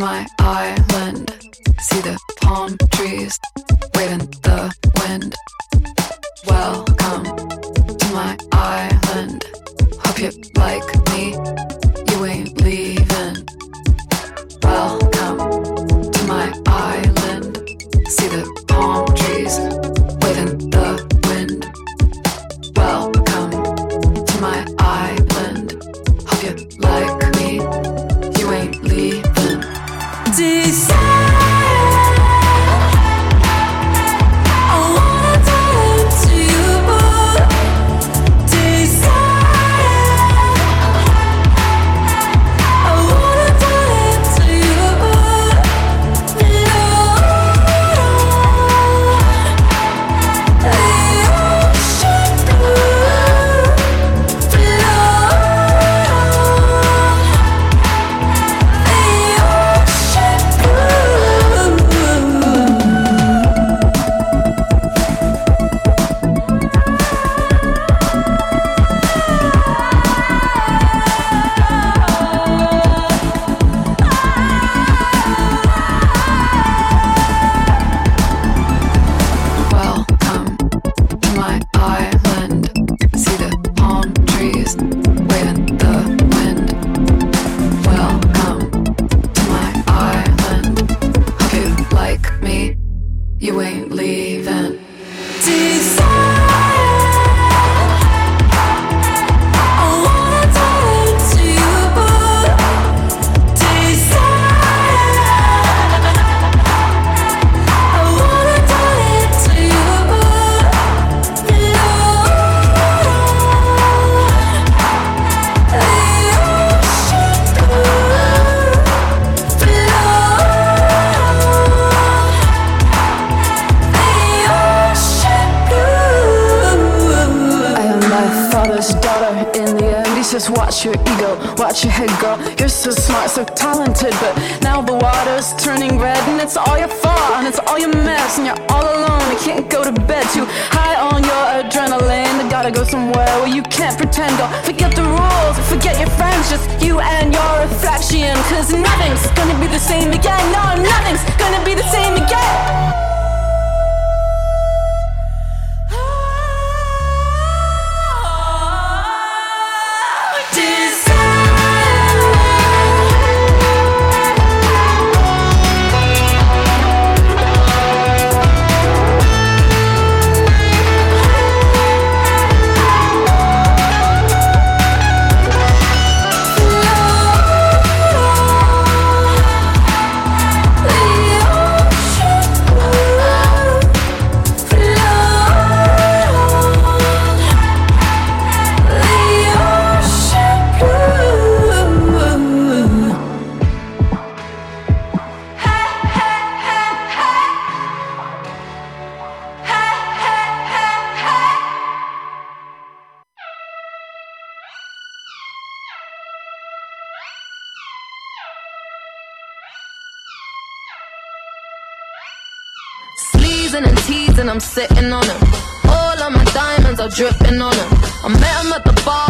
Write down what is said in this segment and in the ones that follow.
my island. See the palm trees waving the wind. Welcome to my island. Hope you like me. melted, but now the water's turning red, and it's all your fault, and it's all your mess, and you're all alone. You can't go to bed, too high on your adrenaline. You gotta go somewhere where you can't pretend. Don't forget the rules, forget your friends, just you and your reflection. Cause nothing's gonna be the same again. No, nothing's gonna be the same again. dripping on him. I met him at the bar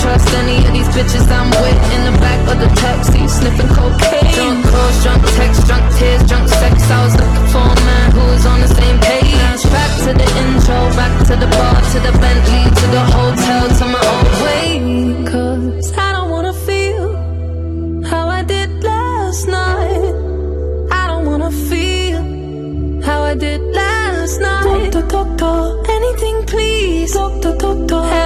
trust any of these bitches I'm with in the back of the taxi, sniffing cocaine. Drunk calls, drunk texts, drunk tears, drunk sex. I was looking for a man who was on the same page. Back to the intro, back to the bar, to the Bentley, to the hotel, to my own way. Cause I don't wanna feel how I did last night. I don't wanna feel how I did last night. Talk, talk, talk, talk. anything please. Talk, talk, talk, talk.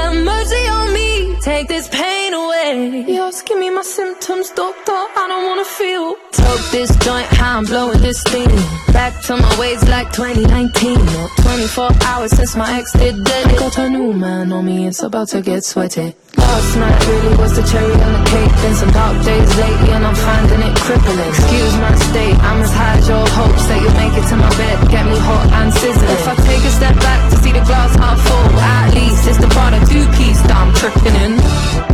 Take this pain away. You're me my symptoms, doctor. I don't wanna feel smoke this joint, how I'm blowing this steam. Back to my ways like 2019. 24 hours since my ex did dead. Got a new man on me, it's about to get sweaty. Last night really was the cherry on the cake. Been some dark days lately, and I'm finding it crippling. Excuse my state, I'm as high as your hopes that you make it to my bed. Get me hot and sizzling. If I take a step back to see the glass half full, at least it's the part of two piece that I'm tripping in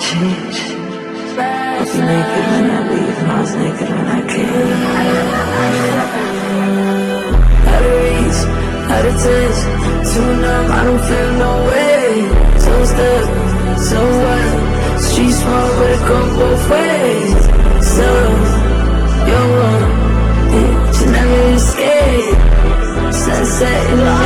change. I was naked when I leave, and I was naked when I came. Out of reach, out of touch, too numb, I don't feel no way. So stuck, so what? Street small, but it go both ways. So, you're one, you never escape. Sunset in the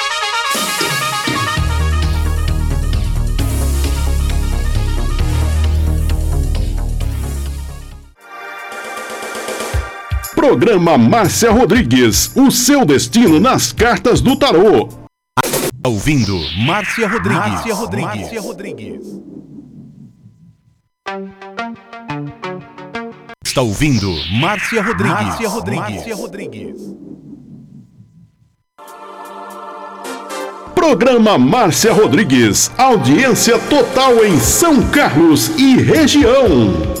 Programa Márcia Rodrigues, o seu destino nas cartas do tarô. Ouvindo Márcia Rodrigues. Márcia Rodrigues. Márcia Rodrigues. Está ouvindo Márcia Rodrigues. Márcia Rodrigues. Márcia Rodrigues. Programa Márcia Rodrigues. Audiência total em São Carlos e região.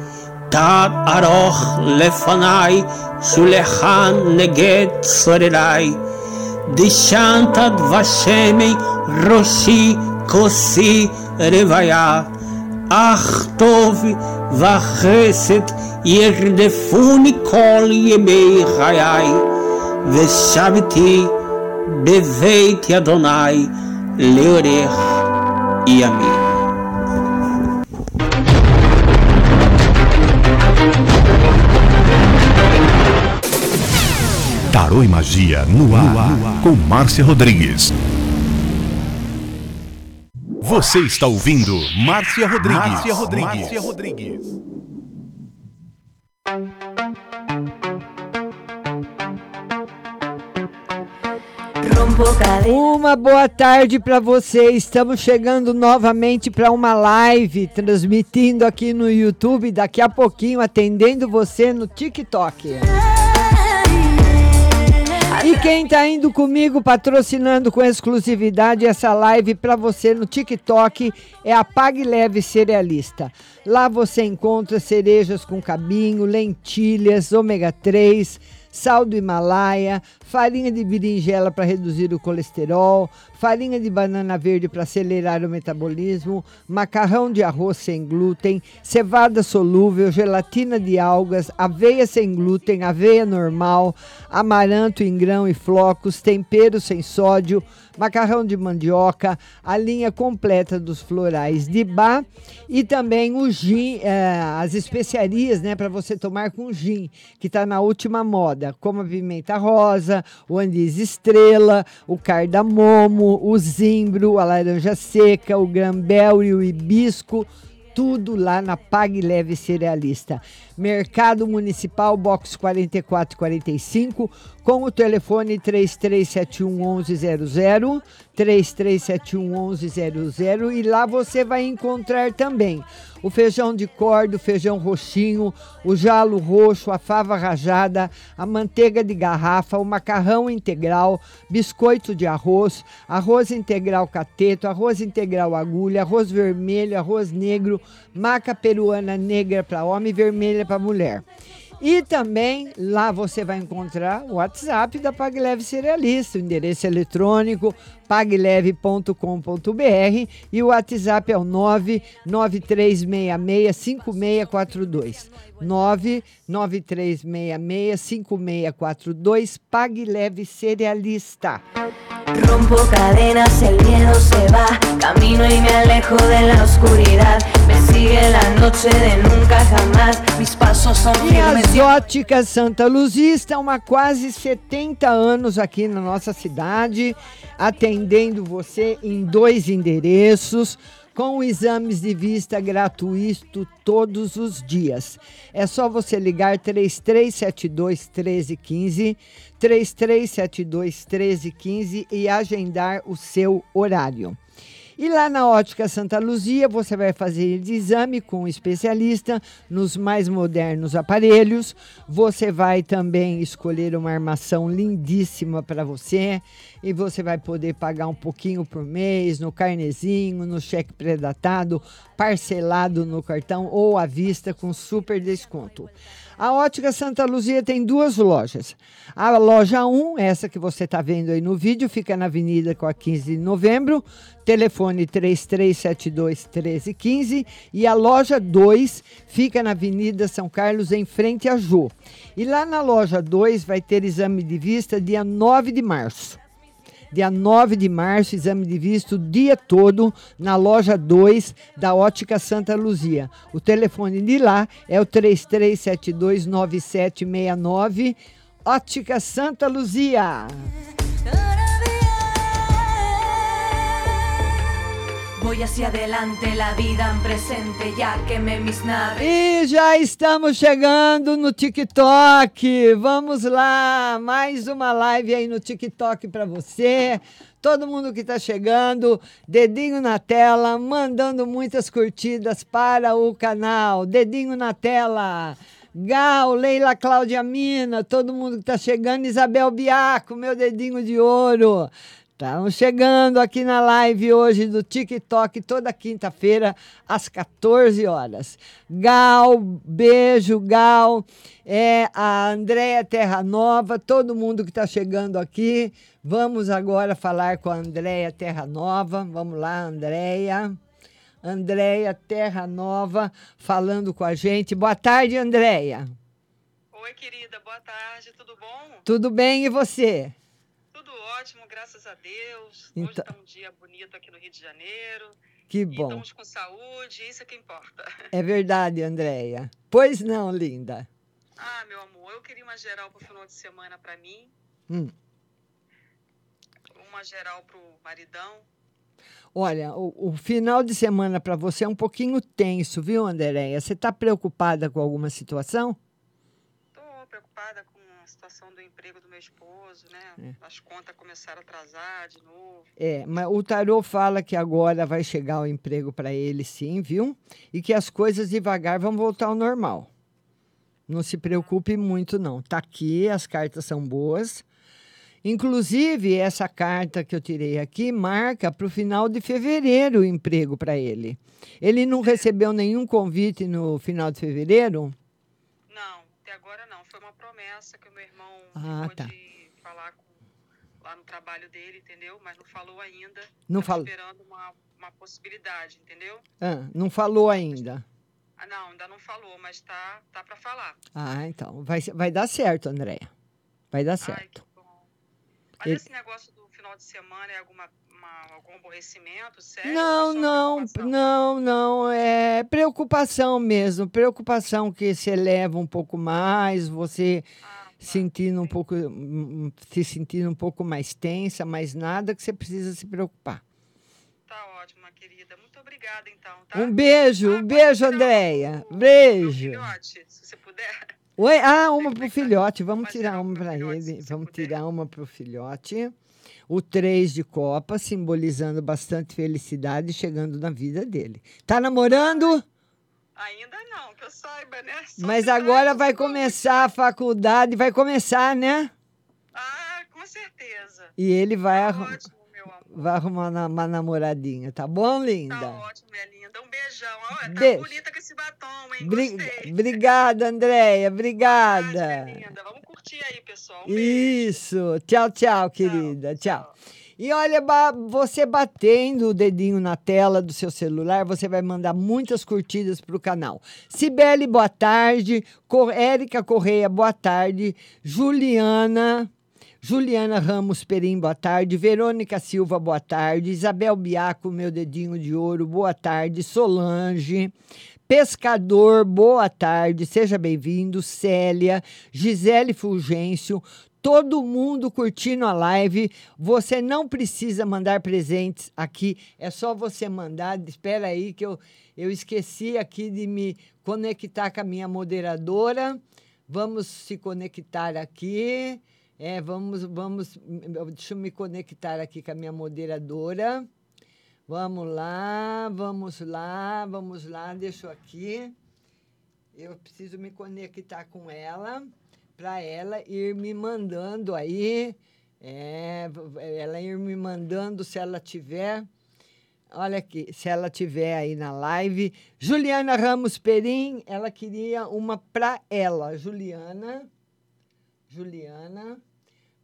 Tad aroch lefanai, shulechan neget sorerai. Dishantad vashemi, roshi kosi revaya. Ach tov vachesed yerdefuni kol yemei chayai. Veshaviti beveit yadonai leorech yamim. Tarô e Magia no ar, no ar, com Márcia Rodrigues. Você está ouvindo Márcia Rodrigues. Márcia Rodrigues. Márcia Rodrigues. Uma boa tarde para você. Estamos chegando novamente para uma live, transmitindo aqui no YouTube, daqui a pouquinho atendendo você no TikTok. E quem está indo comigo patrocinando com exclusividade essa live para você no TikTok é a Pague Leve Cerealista. Lá você encontra cerejas com cabinho, lentilhas, ômega 3, sal do Himalaia, farinha de berinjela para reduzir o colesterol, farinha de banana verde para acelerar o metabolismo, macarrão de arroz sem glúten, cevada solúvel, gelatina de algas, aveia sem glúten, aveia normal, amaranto em grão e flocos, tempero sem sódio, macarrão de mandioca, a linha completa dos florais de bar e também o gin, eh, as especiarias, né, para você tomar com gin, que está na última moda, como a pimenta rosa, o anis estrela, o cardamomo, o zimbro, a laranja seca, o grambel e o hibisco tudo lá na Pague Leve Cerealista. Mercado Municipal, box 4445, com o telefone 3371 1100, 3371 1100 e lá você vai encontrar também o feijão de corda, o feijão roxinho, o jalo roxo, a fava rajada, a manteiga de garrafa, o macarrão integral, biscoito de arroz, arroz integral cateto, arroz integral agulha, arroz vermelho, arroz negro, maca peruana negra para homem vermelha para mulher. E também lá você vai encontrar o WhatsApp da PagLeve Cerealista, o endereço eletrônico pagleve.com.br e o WhatsApp é o 993665642. 993665642 PagLeve Cerealista. Rompo cadenas, el miedo se va, camino y me alejo de la oscuridad, me sigue la noche de nunca jamás. Mis pasos son E firmes. as óticas Santa Luzia estão há quase 70 anos aqui na nossa cidade, atendendo você em dois endereços, com exames de vista gratuito todos os dias. É só você ligar 3372 1315, 3372 1315 e agendar o seu horário. E lá na Ótica Santa Luzia, você vai fazer exame com um especialista nos mais modernos aparelhos. Você vai também escolher uma armação lindíssima para você. E você vai poder pagar um pouquinho por mês no carnezinho, no cheque predatado, parcelado no cartão ou à vista com super desconto. A Ótica Santa Luzia tem duas lojas. A loja 1, essa que você está vendo aí no vídeo, fica na Avenida com a 15 de Novembro, telefone 3372 1315. E a loja 2 fica na Avenida São Carlos, em frente a Jô. E lá na loja 2 vai ter exame de vista dia 9 de março. Dia 9 de março, exame de vista o dia todo na loja 2 da Ótica Santa Luzia. O telefone de lá é o 33729769. Ótica Santa Luzia. Voy hacia adelante, la vida en presente, ya quemé mis naves. E já estamos chegando no TikTok. Vamos lá, mais uma live aí no TikTok para você. Todo mundo que está chegando, dedinho na tela, mandando muitas curtidas para o canal. Dedinho na tela. Gal, Leila Cláudia Mina, todo mundo que está chegando, Isabel Biaco, meu dedinho de ouro. Estamos chegando aqui na live hoje do TikTok, toda quinta-feira, às 14 horas. Gal, beijo, Gal. É a Andréia Terra Nova, todo mundo que está chegando aqui. Vamos agora falar com a Andréia Terra Nova. Vamos lá, Andréia. Andréia Terra Nova falando com a gente. Boa tarde, Andréia. Oi, querida, boa tarde, tudo bom? Tudo bem e você? Graças a Deus. Hoje Então- está um dia bonito aqui no Rio de Janeiro. Que bom. estamos com saúde, isso é que importa. É verdade, Andréia. Pois não, linda. Ah, meu amor, eu queria uma geral pro final de semana para mim, Hum. uma geral pro maridão. Olha, o, o final de semana para você é um pouquinho tenso, viu, Andréia? Você está preocupada com alguma situação? Tô preocupada situação do emprego do meu esposo, né? É. As contas começaram a atrasar de novo. É, mas o tarô fala que agora vai chegar o emprego para ele, sim, viu? E que as coisas devagar vão voltar ao normal. Não se preocupe muito, não. Tá aqui, as cartas são boas. Inclusive, essa carta que eu tirei aqui marca para o final de fevereiro o emprego para ele. Ele não recebeu nenhum convite no final de fevereiro? Não, até agora não. Foi uma promessa que o meu irmão Ah, ficou tá. falar com, lá no trabalho dele, entendeu? Mas não falou ainda. Não falou. esperando uma, uma possibilidade, entendeu? Ah, não falou ainda. Ah, não, ainda não falou, mas tá, tá para falar. Ah, então. Vai, vai dar certo, Andréia. Vai dar Ai, certo. que bom. Mas Ele- esse negócio do final de semana é alguma, uma- algum aborrecimento, sério? Não, é não, não, não. É preocupação mesmo. Preocupação que se eleva um pouco mais, você Ah, tá. sentindo um pouco, hum, hum, se sentindo um pouco mais tensa, mas nada que você precisa se preocupar. Tá ótimo, querida. Muito obrigada, então, tá? Um beijo, Ah, um beijo, Andréia. o- o Beijo. filhote, se você puder. Oi, ah, uma pro filhote. Vamos tirar uma para ele. Vamos tirar uma pro filhote. O três de copa, simbolizando bastante felicidade chegando na vida dele. Tá namorando? Ainda não, que eu saiba, né? Só Mas agora vai começar a faculdade, vai começar, né? Ah, com certeza. E ele vai, Tá arru- ótimo, vai arrumar uma, namoradinha, tá bom, linda? Tá ótimo, minha linda. Um beijão. Olha, tá Beijo. bonita com esse batom, hein? Bri-. Obrigada, Andréia, obrigada. minha linda. Vamos aí, pessoal. Um. Isso. Tchau, tchau, querida. Tchau. E olha, você batendo o dedinho na tela do seu celular, você vai mandar muitas curtidas para o canal. Cibele, boa tarde. Érica Correia, boa tarde. Juliana. Juliana Ramos Perim, boa tarde. Verônica Silva, boa tarde. Isabel Biaco, meu dedinho de ouro, boa tarde. Solange. Pescador, boa tarde, seja bem-vindo. Célia, Gisele Fulgêncio, todo mundo curtindo a live. Você não precisa mandar presentes aqui, é só você mandar. Espera aí que eu, eu esqueci aqui de me conectar com a minha moderadora. Vamos se conectar aqui. É, vamos, vamos. Deixa eu me conectar aqui com a minha moderadora. Vamos lá, vamos lá, vamos lá, deixa eu aqui. Eu preciso me conectar com ela, para ela ir me mandando aí. É, ela ir me mandando se ela tiver. Olha aqui, se ela tiver aí na live. Juliana Ramos Perim, ela queria uma para ela. Juliana. Juliana.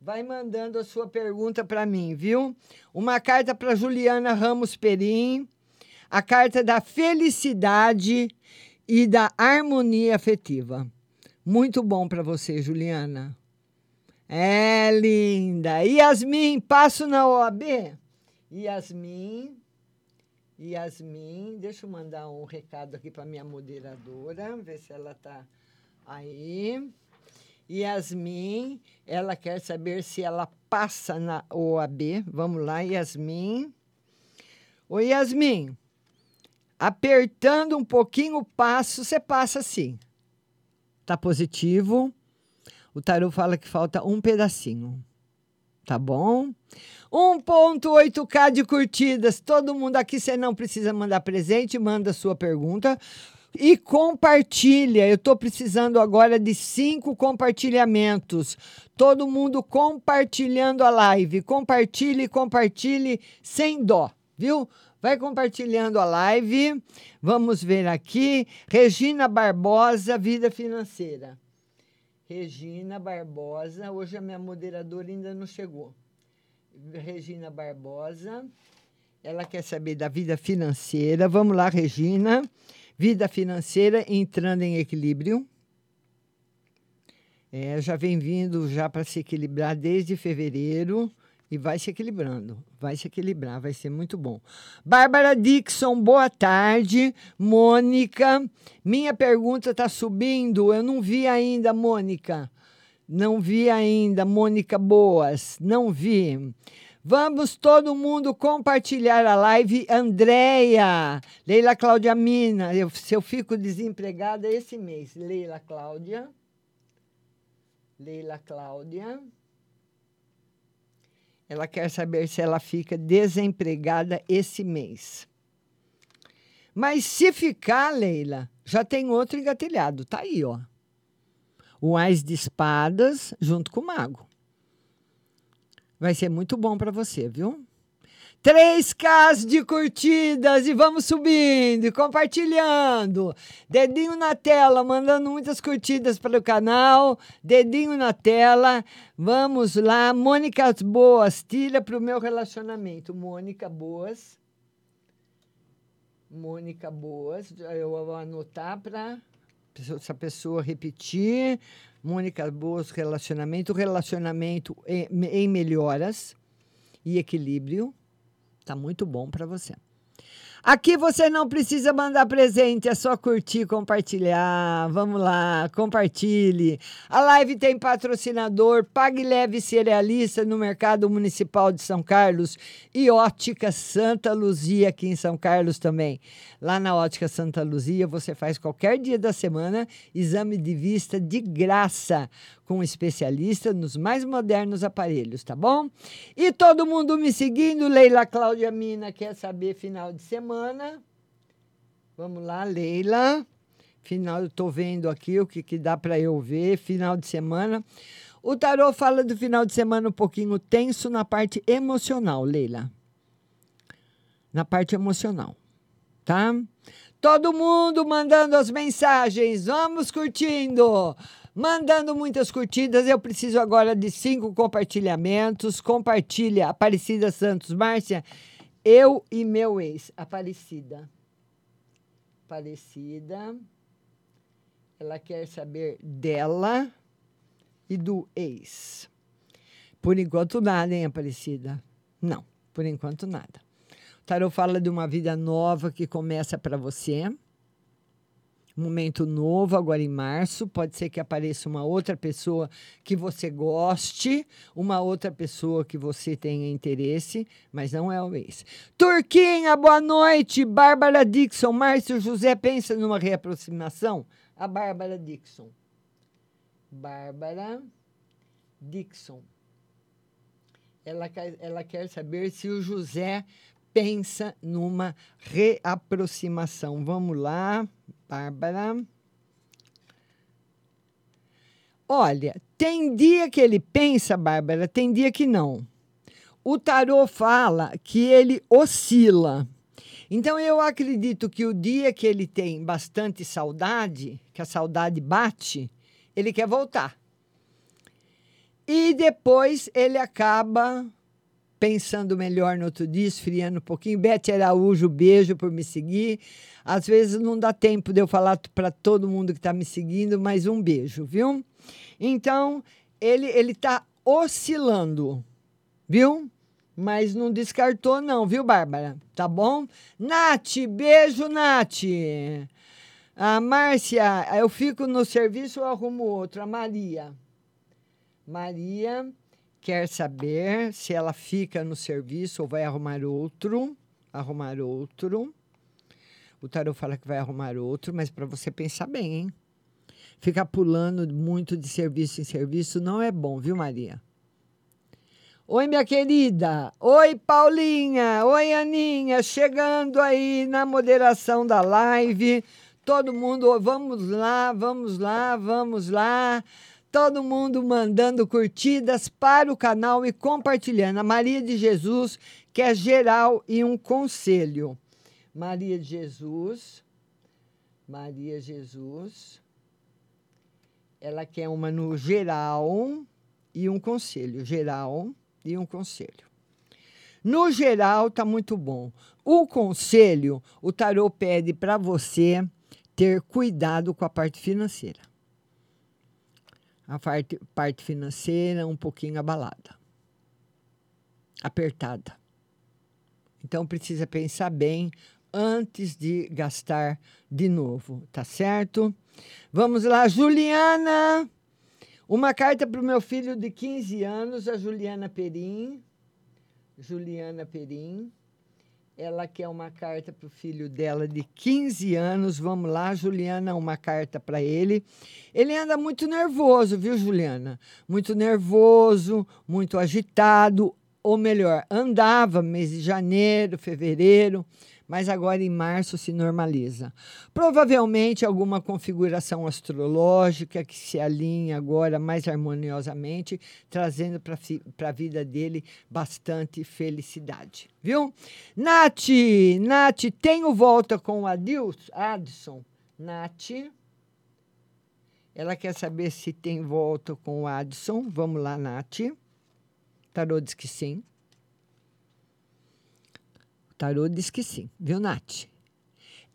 Vai mandando a sua pergunta para mim, viu? Uma carta para Juliana Ramos Perim, a carta da felicidade e da harmonia afetiva. Muito bom para você, Juliana. É linda. Yasmin, passo na OAB? Yasmin, Yasmin, deixa eu mandar um recado aqui para minha moderadora, ver se ela está aí. Yasmin, ela quer saber se ela passa na OAB. Vamos lá, Yasmin. Oi, Yasmin. Apertando um pouquinho o passo, você passa sim. Tá positivo. O tarô fala que falta um pedacinho. Tá bom? 1.8k de curtidas. Todo mundo aqui, você não precisa mandar presente, manda sua pergunta e compartilha. Eu estou precisando agora de cinco compartilhamentos. Todo mundo compartilhando a live. Compartilhe, compartilhe sem dó, viu? Vai compartilhando a live. Vamos ver aqui. Regina Barbosa, Vida Financeira. Regina Barbosa. Hoje a minha moderadora ainda não chegou. Regina Barbosa. Ela quer saber da vida financeira. Vamos lá, Regina. Vida financeira entrando em equilíbrio. É, já vem vindo já para se equilibrar desde fevereiro e vai se equilibrando, vai se equilibrar, vai ser muito bom. Bárbara Dixon, boa tarde. Mônica, minha pergunta está subindo, eu não vi ainda, Mônica. Não vi ainda, Mônica Boas, não vi. Vamos todo mundo compartilhar a live. Andréia, Leila Cláudia Mina, eu, se eu fico desempregada esse mês. Leila Cláudia. Leila Cláudia. Ela quer saber se ela fica desempregada esse mês. Mas se ficar, Leila, já tem outro engatilhado. Tá aí, ó. O Ais de Espadas junto com o Mago. Vai ser muito bom para você, viu? 3K de curtidas e vamos subindo e compartilhando. Dedinho na tela, mandando muitas curtidas para o canal. Dedinho na tela. Vamos lá. Mônica Boas, tira para o meu relacionamento. Mônica Boas. Mônica Boas. Eu vou anotar para essa pessoa repetir. Mônica Boas, relacionamento, relacionamento em, em melhoras e equilíbrio. Tá muito bom para você. Aqui você não precisa mandar presente, é só curtir, compartilhar. Vamos lá, compartilhe. A live tem patrocinador, Pague Leve Cerealista no Mercado Municipal de São Carlos e Ótica Santa Luzia aqui em São Carlos também. Lá na Ótica Santa Luzia você faz qualquer dia da semana exame de vista de graça com um especialista nos mais modernos aparelhos, tá bom? E todo mundo me seguindo, Leila Cláudia Mina quer saber final de semana. Vamos lá, Leila. Final, eu tô vendo aqui o que, que dá para eu ver, final de semana. O tarô fala do final de semana um pouquinho tenso na parte emocional, Leila. Na parte emocional, tá? Todo mundo mandando as mensagens, vamos curtindo mandando muitas curtidas. Eu preciso agora de cinco compartilhamentos. Compartilha, Aparecida Santos. Márcia, eu e meu ex, Aparecida. Aparecida. Ela quer saber dela e do ex. Por enquanto nada, hein, Aparecida? Não, por enquanto nada. O tarot fala de uma vida nova que começa para você momento novo agora em março. Pode ser que apareça uma outra pessoa que você goste, uma outra pessoa que você tenha interesse, mas não é o ex. Turquinha, boa noite. Bárbara Dixon, Márcio José pensa numa reaproximação? A Bárbara Dixon. Bárbara Dixon. Ela ela quer saber se o José pensa numa reaproximação. Vamos lá. Bárbara. Olha, tem dia que ele pensa, Bárbara, tem dia que não. O tarô fala que ele oscila. Então eu acredito que o dia que ele tem bastante saudade, que a saudade bate, ele quer voltar. E depois ele acaba pensando melhor no outro dia, esfriando um pouquinho. Bete Araújo, beijo por me seguir. Às vezes não dá tempo de eu falar para todo mundo que está me seguindo, mas um beijo, viu? Então, ele ele está oscilando, viu? Mas não descartou não, viu, Bárbara? Tá bom? Nath, beijo, Nath. A Márcia, eu fico no serviço ou arrumo outro? A Maria. Maria quer saber se ela fica no serviço ou vai arrumar outro. Arrumar outro. O tarot fala que vai arrumar outro, mas para você pensar bem, hein? Ficar pulando muito de serviço em serviço não é bom, viu, Maria? Oi, minha querida. Oi, Paulinha. Oi, Aninha. Chegando aí na moderação da live. Todo mundo, vamos lá, vamos lá, vamos lá. Todo mundo mandando curtidas para o canal e compartilhando. A Maria de Jesus, que é geral e um conselho. Maria de Jesus. Maria Jesus. Ela quer uma no geral e um conselho. Geral e um conselho. No geral, tá muito bom. O conselho, o tarô pede para você ter cuidado com a parte financeira. A parte, parte financeira um pouquinho abalada, apertada. Então precisa pensar bem antes de gastar de novo, tá certo? Vamos lá, Juliana. Uma carta para o meu filho de 15 anos, a Juliana Perim. Juliana Perim. Ela quer uma carta para o filho dela de 15 anos. Vamos lá, Juliana, uma carta para ele. Ele anda muito nervoso, viu, Juliana? Muito nervoso, muito agitado, ou melhor, andava mês de janeiro, fevereiro mas agora em março se normaliza. Provavelmente alguma configuração astrológica que se alinha agora mais harmoniosamente, trazendo para a vida dele bastante felicidade. Viu? Nath, Nath, tenho volta com o Adson. Nath. Ela quer saber se tem volta com o Adson. Vamos lá, Nath. Tarô diz que sim. Tarô diz que sim, viu, Nath?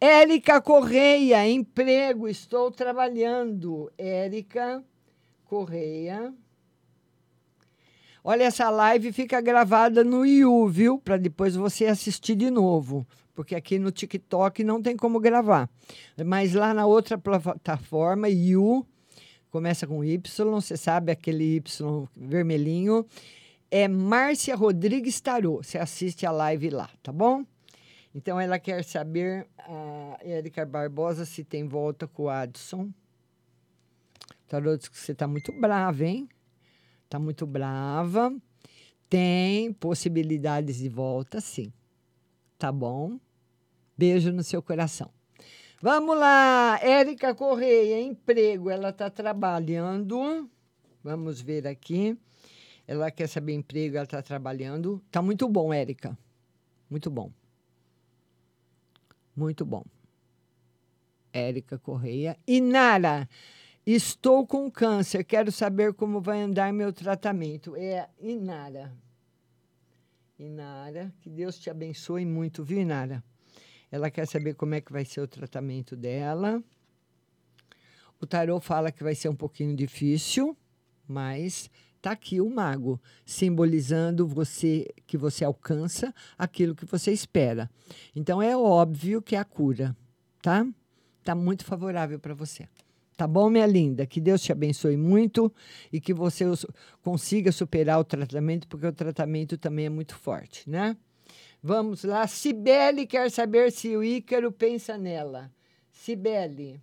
Érica Correia, emprego, estou trabalhando. Érica Correia. Olha, essa live fica gravada no Yu, viu? Para depois você assistir de novo. Porque aqui no TikTok não tem como gravar. Mas lá na outra plataforma, Yu, começa com Y, você sabe aquele Y vermelhinho é Márcia Rodrigues Tarô. Você assiste a live lá, tá bom? Então ela quer saber, a Érica Barbosa, se tem volta com o Adson. Tarô diz que você está muito brava, hein? Está muito brava. Tem possibilidades de volta, sim. Tá bom? Beijo no seu coração. Vamos lá, Érica Correia, emprego. Ela está trabalhando. Vamos ver aqui. Ela quer saber emprego, ela está trabalhando. Tá muito bom, Érica. Muito bom. Muito bom. Érica Correia. Inara, estou com câncer. Quero saber como vai andar meu tratamento. É Inara. Inara, que Deus te abençoe muito, viu, Inara? Ela quer saber como é que vai ser o tratamento dela. O tarô fala que vai ser um pouquinho difícil, mas Tá aqui o mago, simbolizando você que você alcança aquilo que você espera. Então é óbvio que é a cura, tá? Tá muito favorável para você. Tá bom, minha linda? Que Deus te abençoe muito e que você consiga superar o tratamento, porque o tratamento também é muito forte, né? Vamos lá. Cibele quer saber se o Ícaro pensa nela. Cibele.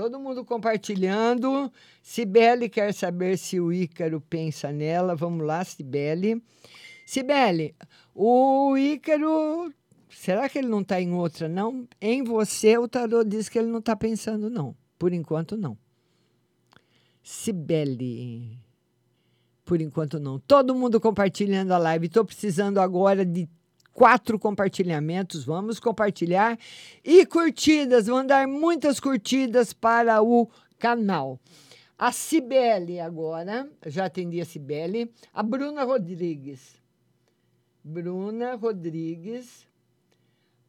Todo mundo compartilhando. Cibele quer saber se o Ícaro pensa nela. Vamos lá, Cibele. Cibele, o Ícaro, será que ele não está em outra, não? Em você, o tarô diz que ele não está pensando, não. Por enquanto, não. Cibele. Por enquanto, não. Todo mundo compartilhando a live. Estou precisando agora de quatro compartilhamentos. Vamos compartilhar e curtidas, mandar muitas curtidas para o canal. A Cibele agora, já atendi a Cibele. A Bruna Rodrigues. Bruna Rodrigues.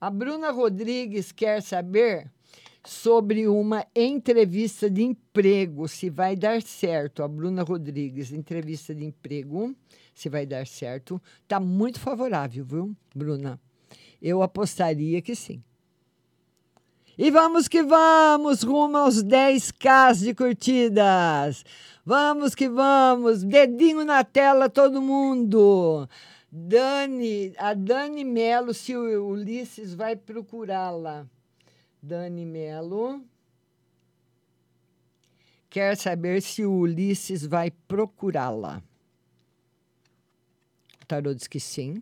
A Bruna Rodrigues quer saber sobre uma entrevista de emprego, se vai dar certo. A Bruna Rodrigues, entrevista de emprego se vai dar certo. Está muito favorável, viu, Bruna? Eu apostaria que sim. E vamos que vamos, rumo aos 10k de curtidas. Vamos que vamos, dedinho na tela todo mundo. Dani, a Dani Melo, se o Ulisses vai procurá-la. Dani Melo quer saber se o Ulisses vai procurá-la tarô diz que sim.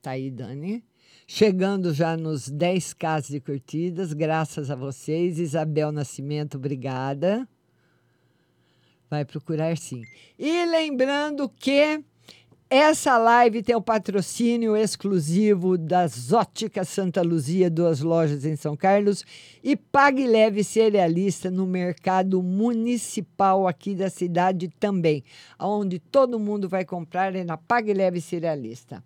Tá aí, Dani. Chegando já nos 10 casos de curtidas, graças a vocês. Isabel Nascimento, obrigada. Vai procurar sim. E lembrando que essa live tem o patrocínio exclusivo das Óticas Santa Luzia, duas lojas em São Carlos, e Pague Leve Cerealista no mercado municipal aqui da cidade também, onde todo mundo vai comprar é na Pague Leve Cerealista.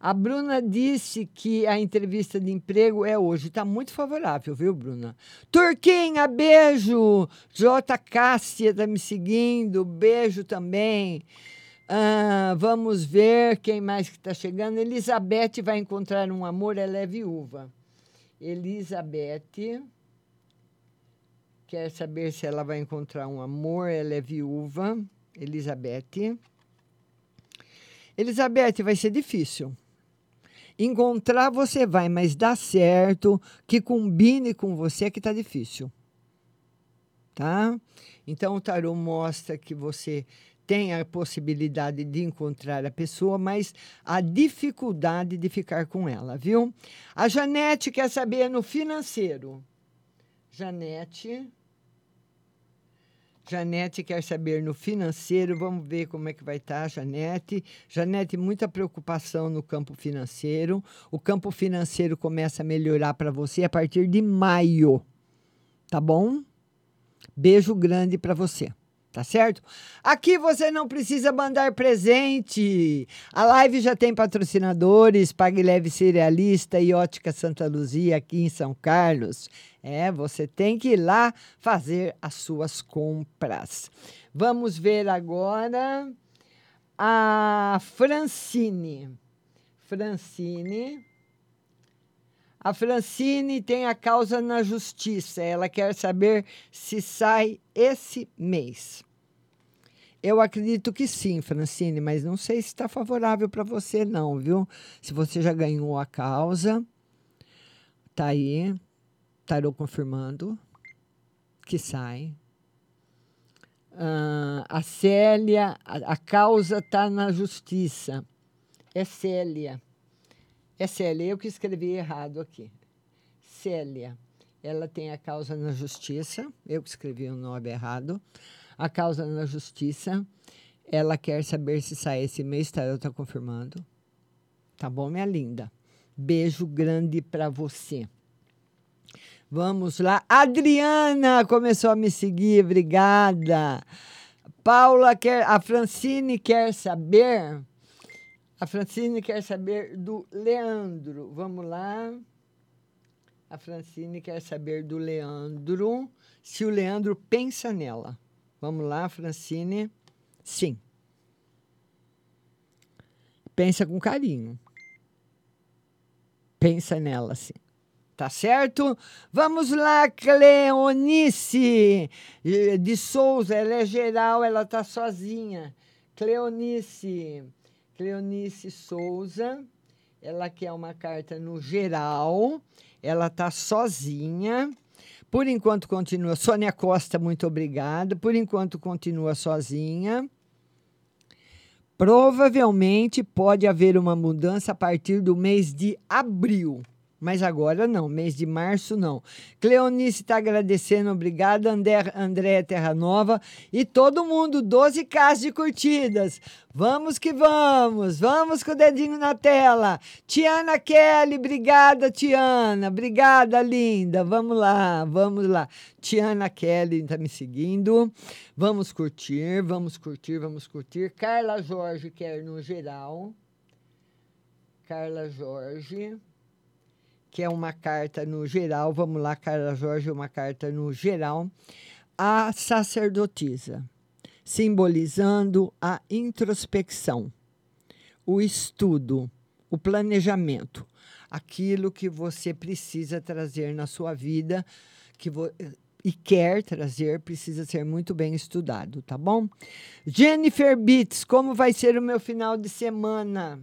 A Bruna disse que a entrevista de emprego é hoje. Está muito favorável, viu, Bruna? Turquinha, beijo! J. Cássia está me seguindo, beijo também. Ah, vamos ver quem mais que está chegando. Elizabeth vai encontrar um amor, ela é viúva. Elizabeth quer saber se ela vai encontrar um amor, ela é viúva. Elizabeth. Elizabeth, vai ser difícil. Encontrar você vai, mas dá certo, que combine com você que está difícil. Tá? Então o tarô mostra que você tem a possibilidade de encontrar a pessoa, mas a dificuldade de ficar com ela, viu? A Janete quer saber no financeiro. Janete. Janete quer saber no financeiro. Vamos ver como é que vai estar, tá, Janete. Janete, muita preocupação no campo financeiro. O campo financeiro começa a melhorar para você a partir de maio. Tá bom? Beijo grande para você. Tá certo? Aqui você não precisa mandar presente. A live já tem patrocinadores, Pague Leve Cerealista e Ótica Santa Luzia aqui em São Carlos. É, você tem que ir lá fazer as suas compras. Vamos ver agora a Francine. Francine. A Francine tem a causa na justiça. Ela quer saber se sai esse mês. Eu acredito que sim, Francine, mas não sei se está favorável para você, não, viu? Se você já ganhou a causa, tá aí, tarô confirmando que sai. Uh, a Célia, a, a causa está na justiça. É Célia. É Célia, eu que escrevi errado aqui. Célia. Ela tem a causa na justiça, eu que escrevi o nome errado. A causa na justiça. Ela quer saber se sai esse mês, tá? Eu tá confirmando. Tá bom, minha linda? Beijo grande para você. Vamos lá. Adriana começou a me seguir, obrigada. Paula quer, a Francine quer saber a Francine quer saber do Leandro. Vamos lá. A Francine quer saber do Leandro, se o Leandro pensa nela. Vamos lá, Francine. Sim. Pensa com carinho. Pensa nela, sim. Tá certo? Vamos lá, Cleonice de Souza. Ela é geral, ela tá sozinha. Cleonice. Cleonice Souza. Ela quer uma carta no geral. Ela tá sozinha. Por enquanto continua. Sônia Costa, muito obrigada. Por enquanto continua sozinha. Provavelmente pode haver uma mudança a partir do mês de abril. Mas agora não, mês de março não. Cleonice está agradecendo, obrigada. André, Terra Nova e todo mundo, 12 casas de curtidas. Vamos que vamos, vamos com o dedinho na tela. Tiana Kelly, obrigada, Tiana. Obrigada, linda. Vamos lá, vamos lá. Tiana Kelly está me seguindo. Vamos curtir, vamos curtir, vamos curtir. Carla Jorge quer no geral. Carla Jorge que é uma carta no geral, vamos lá, Carla Jorge, uma carta no geral, a sacerdotisa, simbolizando a introspecção, o estudo, o planejamento, aquilo que você precisa trazer na sua vida, que e quer trazer, precisa ser muito bem estudado, tá bom? Jennifer Beats, como vai ser o meu final de semana?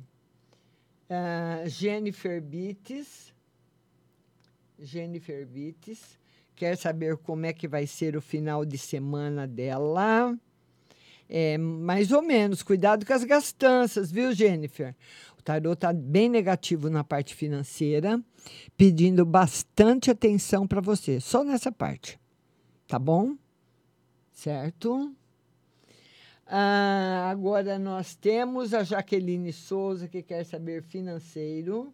Uh, Jennifer Beats Jennifer Vites. Quer saber como é que vai ser o final de semana dela? É, mais ou menos. Cuidado com as gastanças, viu, Jennifer? O tarô está bem negativo na parte financeira, pedindo bastante atenção para você, só nessa parte. Tá bom? Certo? Ah, agora nós temos a Jaqueline Souza, que quer saber financeiro.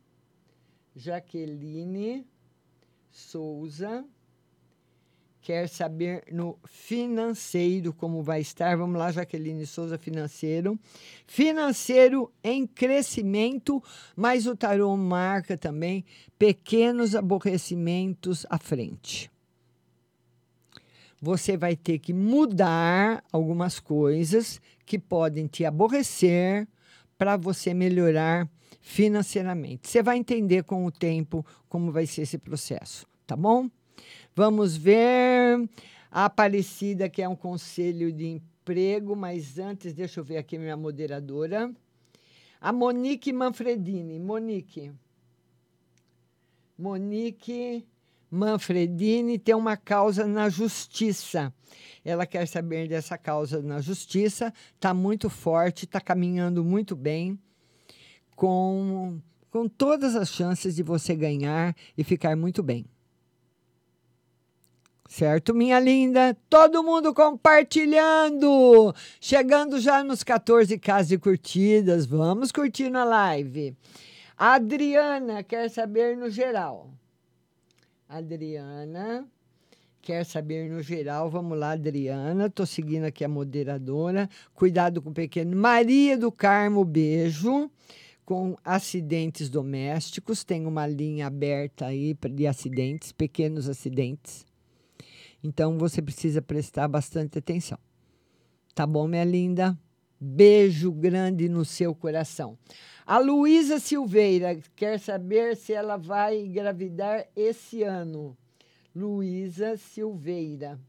Jaqueline. Souza quer saber no financeiro como vai estar. Vamos lá, Jaqueline Souza, financeiro. Financeiro em crescimento, mas o tarô marca também pequenos aborrecimentos à frente. Você vai ter que mudar algumas coisas que podem te aborrecer para você melhorar financeiramente. Você vai entender com o tempo como vai ser esse processo, tá bom? Vamos ver a Aparecida, que é um conselho de emprego, mas antes, deixa eu ver aqui minha moderadora. A Monique Manfredini. Monique. Monique Manfredini tem uma causa na justiça. Ela quer saber dessa causa na justiça, está muito forte, está caminhando muito bem com, com todas as chances de você ganhar e ficar muito bem. Certo, minha linda? Todo mundo compartilhando! Chegando já nos 14k de curtidas. Vamos curtir na live. A Adriana quer saber no geral. Adriana quer saber no geral. Vamos lá, Adriana. Tô seguindo aqui a moderadora. Cuidado com o pequeno. Maria do Carmo, beijo com acidentes domésticos. Tem uma linha aberta aí de acidentes, pequenos acidentes. Então você precisa prestar bastante atenção. Tá bom, minha linda? Beijo grande no seu coração. A Luísa Silveira quer saber se ela vai engravidar esse ano. Luísa Silveira.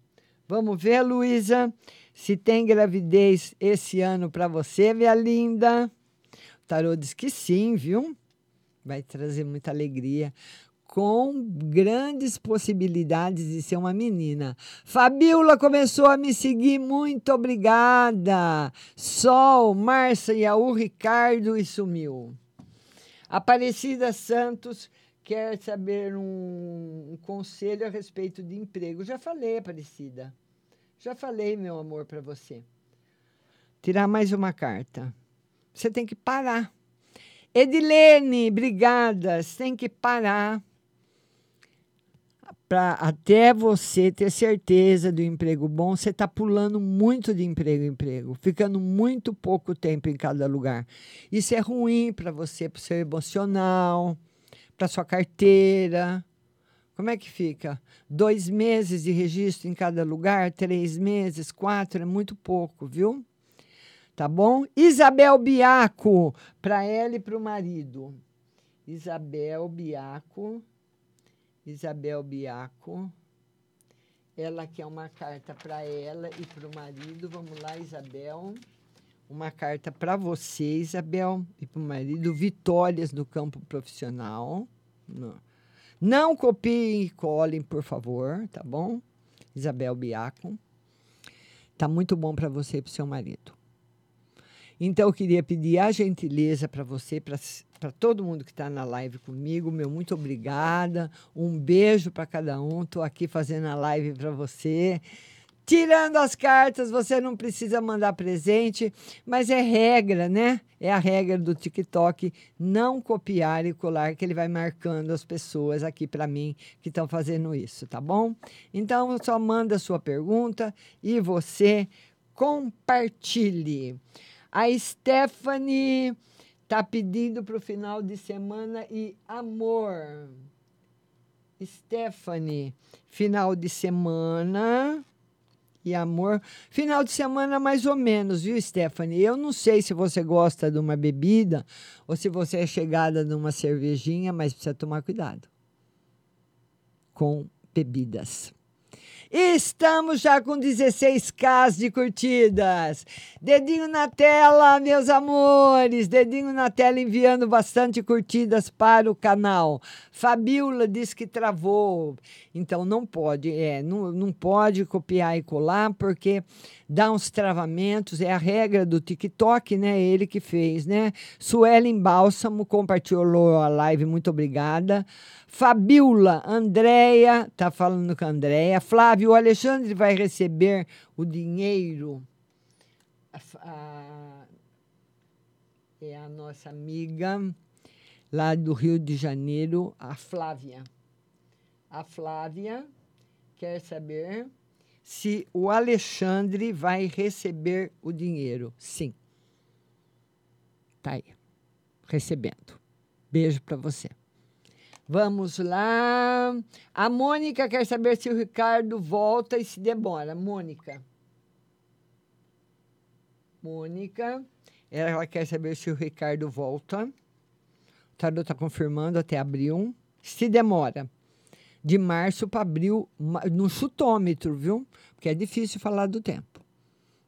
Vamos ver, Luísa, se tem gravidez esse ano para você, minha linda. O tarô diz que sim, viu? Vai trazer muita alegria. Com grandes possibilidades de ser uma menina. Fabiola começou a me seguir, muito obrigada. Sol, Márcia, Iaú, Ricardo e sumiu. Aparecida Santos quer saber um, um conselho a respeito de emprego. Já falei, Aparecida. Já falei, meu amor, para você. Tirar mais uma carta. Você tem que parar. Edilene, obrigada. Você tem que parar para até você ter certeza do emprego bom, você está pulando muito de emprego em emprego, ficando muito pouco tempo em cada lugar. Isso é ruim para você, para o seu emocional, para sua carteira. Como é que fica? Dois meses de registro em cada lugar? Três meses? Quatro? É muito pouco, viu? Tá bom? Isabel Biaco, para ela e para o marido. Isabel Biaco. Isabel Biaco. Ela quer uma carta para ela e para o marido. Vamos lá, Isabel. Uma carta para você, Isabel, e para o marido. Vitórias no campo profissional. Não. Não copiem e colhem, por favor, tá bom? Isabel Biaco. Tá muito bom para você e para seu marido. Então, eu queria pedir a gentileza para você, para todo mundo que está na live comigo, meu muito obrigada. Um beijo para cada um. Estou aqui fazendo a live para você. Tirando as cartas, você não precisa mandar presente, mas é regra, né? É a regra do TikTok não copiar e colar, que ele vai marcando as pessoas aqui para mim que estão fazendo isso, tá bom? Então, só manda a sua pergunta e você compartilhe. A Stephanie tá pedindo para o final de semana e amor. Stephanie, final de semana e amor. Final de semana, mais ou menos, viu, Stephanie? Eu não sei se você gosta de uma bebida ou se você é chegada numa cervejinha, mas precisa tomar cuidado com bebidas. Estamos já com 16k de curtidas. Dedinho na tela, meus amores. Dedinho na tela enviando bastante curtidas para o canal. Fabiola diz que travou. Então não pode, é, não, não pode copiar e colar porque dá uns travamentos, é a regra do TikTok, né? Ele que fez, né? Suelen Bálsamo compartilhou a live, muito obrigada. Fabiola, Andréia, tá falando com a Andréia. Flávio, o Alexandre vai receber o dinheiro. A, a, é a nossa amiga lá do Rio de Janeiro, a Flávia. A Flávia quer saber se o Alexandre vai receber o dinheiro. Sim. Tá aí. Recebendo. Beijo para você. Vamos lá. A Mônica quer saber se o Ricardo volta e se demora. Mônica. Mônica. Ela quer saber se o Ricardo volta. O Tarô está confirmando até abril. Se demora. De março para abril, no chutômetro, viu? Porque é difícil falar do tempo.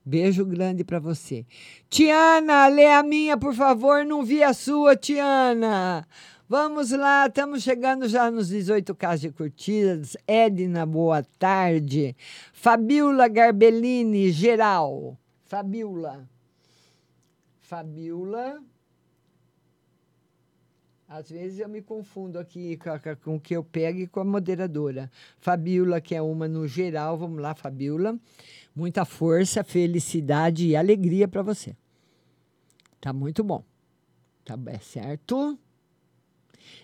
Beijo grande para você. Tiana, lê a minha, por favor. Não vi a sua, Tiana. Vamos lá, estamos chegando já nos 18k de curtidas. Edna, boa tarde. Fabiola Garbellini, geral. Fabiola. Fabiola. Às vezes eu me confundo aqui com, o que eu pego e com a moderadora. Fabiola, que é uma no geral. Vamos lá, Fabiola. Muita força, felicidade e alegria para você. Tá muito bom. Tá bem certo?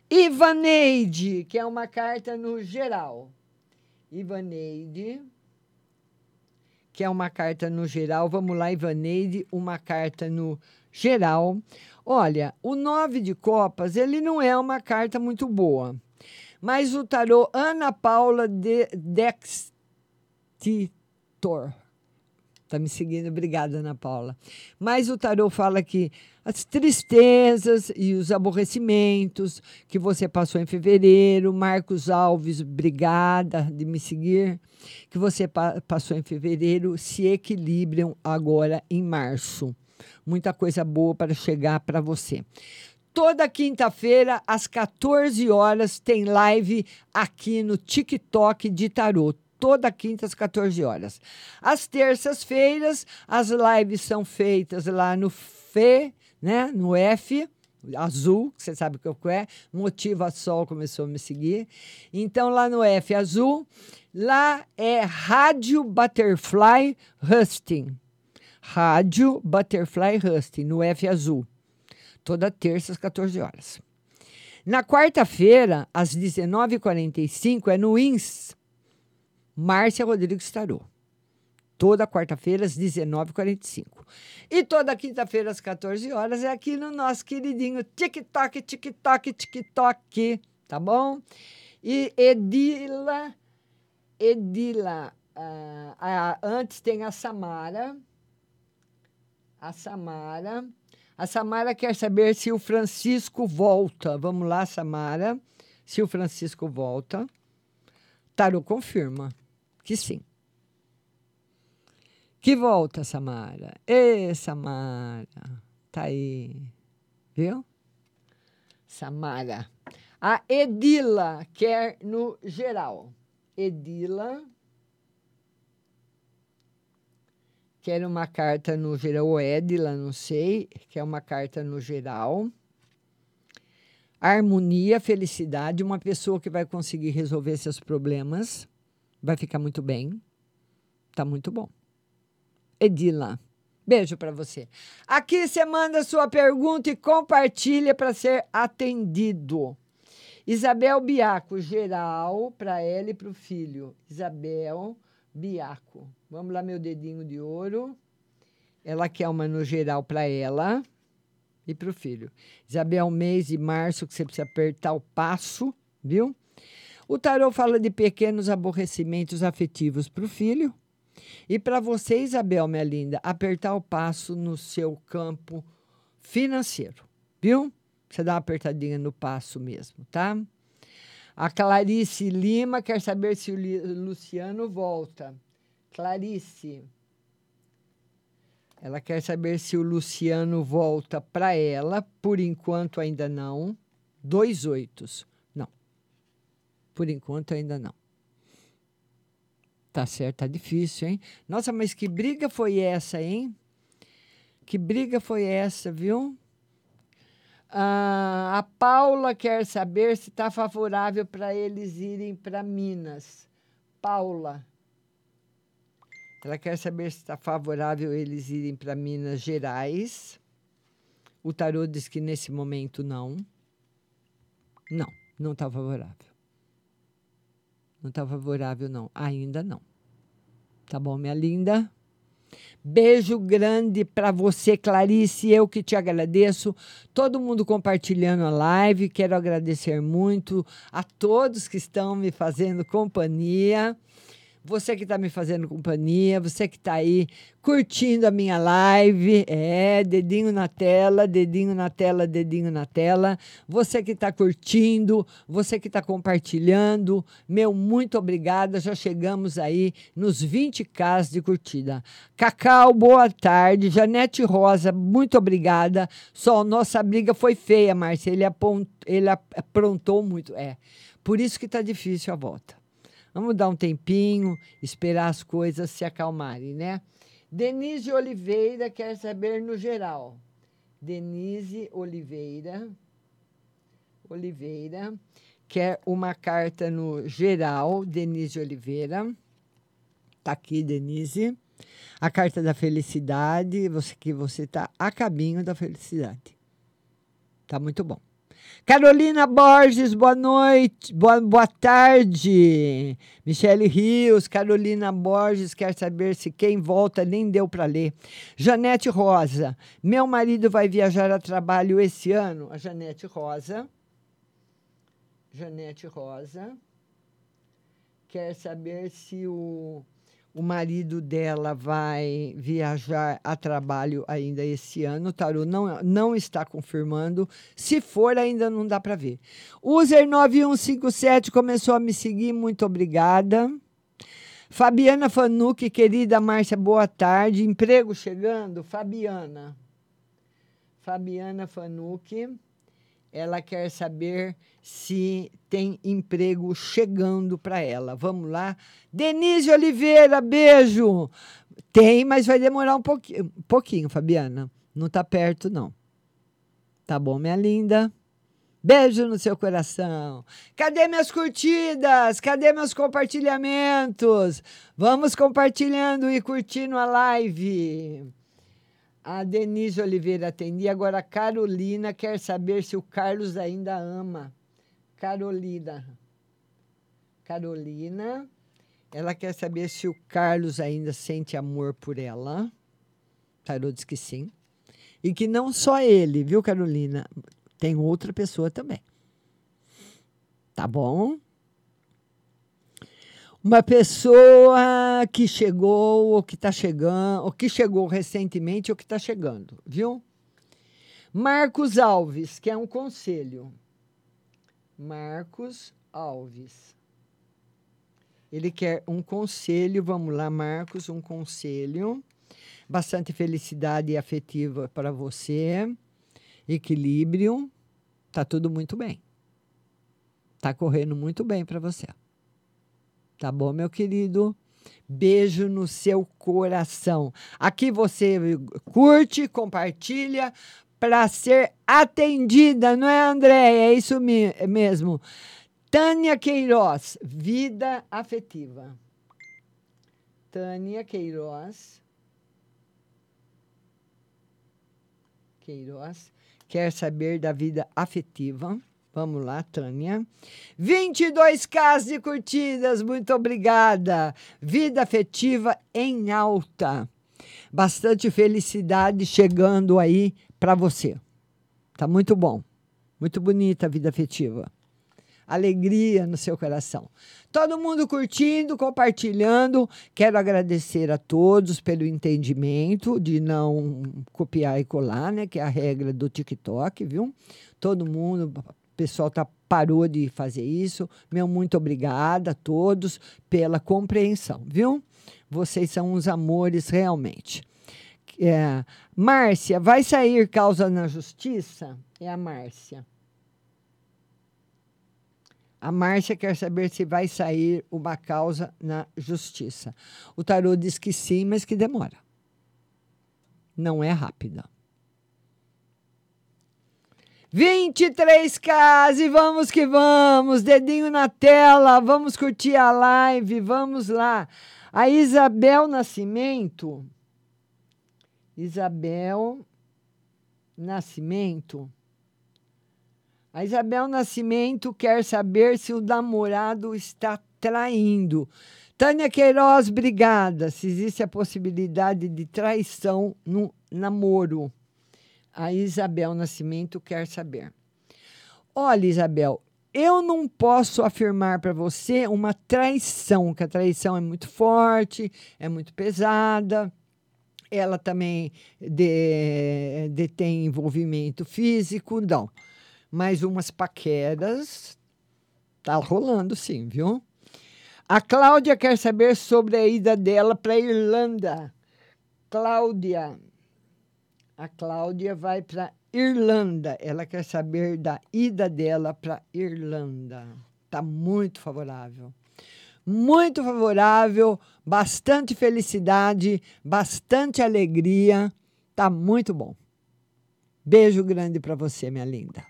Ivaneide, que é uma carta no geral. Ivaneide, que é uma carta no geral. Vamos lá, Ivaneide, uma carta no geral. Olha, o nove de copas, ele não é uma carta muito boa. Mas o tarô Ana Paula de Dextitor Tá me seguindo, obrigada, Ana Paula. Mas o tarô fala que as tristezas e os aborrecimentos que você passou em fevereiro, Marcos Alves, obrigada de me seguir, que você pa passou em fevereiro se equilibram agora em março. Muita coisa boa para chegar para você. Toda quinta-feira, às 14 horas, tem live aqui no TikTok de Tarot toda quinta às 14 horas. Às terças-feiras, as lives são feitas lá no F, né? No F, azul, que você sabe o que é, Motiva Sol começou a me seguir. Então, lá no F azul, lá é Rádio Butterfly Husting. Rádio Butterfly Husting, no F azul. Toda terça às 14 horas. Na quarta-feira, às 19h45, é no INS, Márcia Rodrigues Tarô. Toda quarta-feira, às 19h45. E toda quinta-feira, às 14 horas, é aqui no nosso queridinho TikTok, TikTok, TikTok. Tá bom? E Edila, Edila, ah, antes tem a Samara. A Samara. A Samara quer saber se o Francisco volta. Vamos lá, Samara. Se o Francisco volta. Tarô confirma que sim. Que volta, Samara. Ê, Samara. Tá aí. Viu? Samara. A Edila quer no geral. Edila quer uma carta no geral. Ou Edila, não sei. Quer uma carta no geral. Harmonia, felicidade. Uma pessoa que vai conseguir resolver seus problemas. Vai ficar muito bem. Tá muito bom. Edila. Beijo para você. Aqui você manda sua pergunta e compartilha para ser atendido. Isabel Biaco, geral, para ela e para o filho. Isabel Biaco. Vamos lá, meu dedinho de ouro. Ela quer uma no geral para ela e para o filho. Isabel, mês de março, que você precisa apertar o passo, viu? O tarô fala de pequenos aborrecimentos afetivos para o filho. E para você, Isabel, minha linda, apertar o passo no seu campo financeiro, viu? Você dá uma apertadinha no passo mesmo, tá? A Clarice Lima quer saber se o Luciano volta. Clarice. Ela quer saber se o Luciano volta para ela. Por enquanto, ainda não. Dois oitos. Por enquanto, ainda não. Tá certo, tá difícil, hein? Nossa, mas que briga foi essa, hein? Que briga foi essa, viu? Ah, a Paula quer saber se está favorável para eles irem para Minas. Paula. Ela quer saber se está favorável eles irem para Minas Gerais. O tarô diz que nesse momento não. Não, não está favorável. Não está favorável, não. Ainda não. Tá bom, minha linda? Beijo grande para você, Clarice. Eu que te agradeço. Todo mundo compartilhando a live. Quero agradecer muito a todos que estão me fazendo companhia. Você que está me fazendo companhia, você que está aí curtindo a minha live, é, dedinho na tela, dedinho na tela, dedinho na tela. Você que está curtindo, você que está compartilhando, meu, muito obrigada. Já chegamos aí nos 20k de curtida. Cacau, boa tarde. Janete Rosa, muito obrigada. Só nossa briga foi feia, Márcia. Ele, ele aprontou muito. É, por isso que está difícil a volta. Vamos dar um tempinho, esperar as coisas se acalmarem, né? Denise Oliveira quer saber no geral. Denise Oliveira. Oliveira quer uma carta no geral. Denise Oliveira. Tá aqui, Denise. A carta da felicidade, você que você está a caminho da felicidade. Tá muito bom. Carolina Borges, boa noite, boa, boa tarde. Michele Rios, Carolina Borges quer saber se quem volta nem deu para ler. Janete Rosa, meu marido vai viajar a trabalho esse ano. A Janete Rosa. Janete Rosa quer saber se o o marido dela vai viajar a trabalho ainda esse ano. O tarô não, não está confirmando. Se for, ainda não dá para ver. User 9157 começou a me seguir. Muito obrigada. Fabiana Fanucci, querida Márcia, boa tarde. Emprego chegando? Fabiana. Fabiana Fanucci. Ela quer saber se tem emprego chegando para ela. Vamos lá. Denise Oliveira, beijo. Tem, mas vai demorar um pouquinho, pouquinho Fabiana. Não está perto, não. Tá bom, minha linda? Beijo no seu coração. Cadê minhas curtidas? Cadê meus compartilhamentos? Vamos compartilhando e curtindo a live. A Denise Oliveira atendi. Agora a Carolina quer saber se o Carlos ainda ama. Carolina. Carolina. Ela quer saber se o Carlos ainda sente amor por ela. Tarô diz que sim. E que não só ele, viu, Carolina? Tem outra pessoa também. Tá bom? Uma pessoa que chegou ou que está chegando, ou que chegou recentemente ou que está chegando, viu? Marcos Alves, que é um conselho. Marcos Alves. Ele quer um conselho, vamos lá, Marcos, um conselho. Bastante felicidade afetiva para você. Equilíbrio. Tá tudo muito bem. Tá correndo muito bem para você. Tá bom, meu querido? Beijo no seu coração. Aqui você curte, compartilha para ser atendida, não é, André? É isso mesmo. Tânia Queiroz, vida afetiva. Tânia Queiroz. Queiroz quer saber da vida afetiva. Vamos lá, Tânia. 22 casos de curtidas, muito obrigada. Vida afetiva em alta. Bastante felicidade chegando aí para você. Tá muito bom. Muito bonita a vida afetiva alegria no seu coração. Todo mundo curtindo, compartilhando. Quero agradecer a todos pelo entendimento de não copiar e colar, né? Que é a regra do TikTok, viu? Todo mundo, pessoal tá parou de fazer isso. Meu muito obrigada a todos pela compreensão, viu? Vocês são uns amores realmente. É, Márcia, vai sair causa na justiça? É a Márcia. A Márcia quer saber se vai sair uma causa na justiça. O tarô diz que sim, mas que demora. Não é rápida. 23 casas e vamos que vamos, dedinho na tela, vamos curtir a live, vamos lá. A Isabel Nascimento, Isabel Nascimento, a Isabel Nascimento quer saber se o namorado está traindo. Tânia Queiroz, obrigada. Se existe a possibilidade de traição no namoro. A Isabel Nascimento quer saber. Olha, Isabel, eu não posso afirmar para você uma traição, que a traição é muito forte, é muito pesada. Ela também de, detém envolvimento físico, não mais umas paqueras. Tá rolando sim, viu? A Cláudia quer saber sobre a ida dela para Irlanda. Cláudia. A Cláudia vai para Irlanda. Ela quer saber da ida dela para Irlanda. Tá muito favorável. Muito favorável, bastante felicidade, bastante alegria. Tá muito bom. Beijo grande para você, minha linda.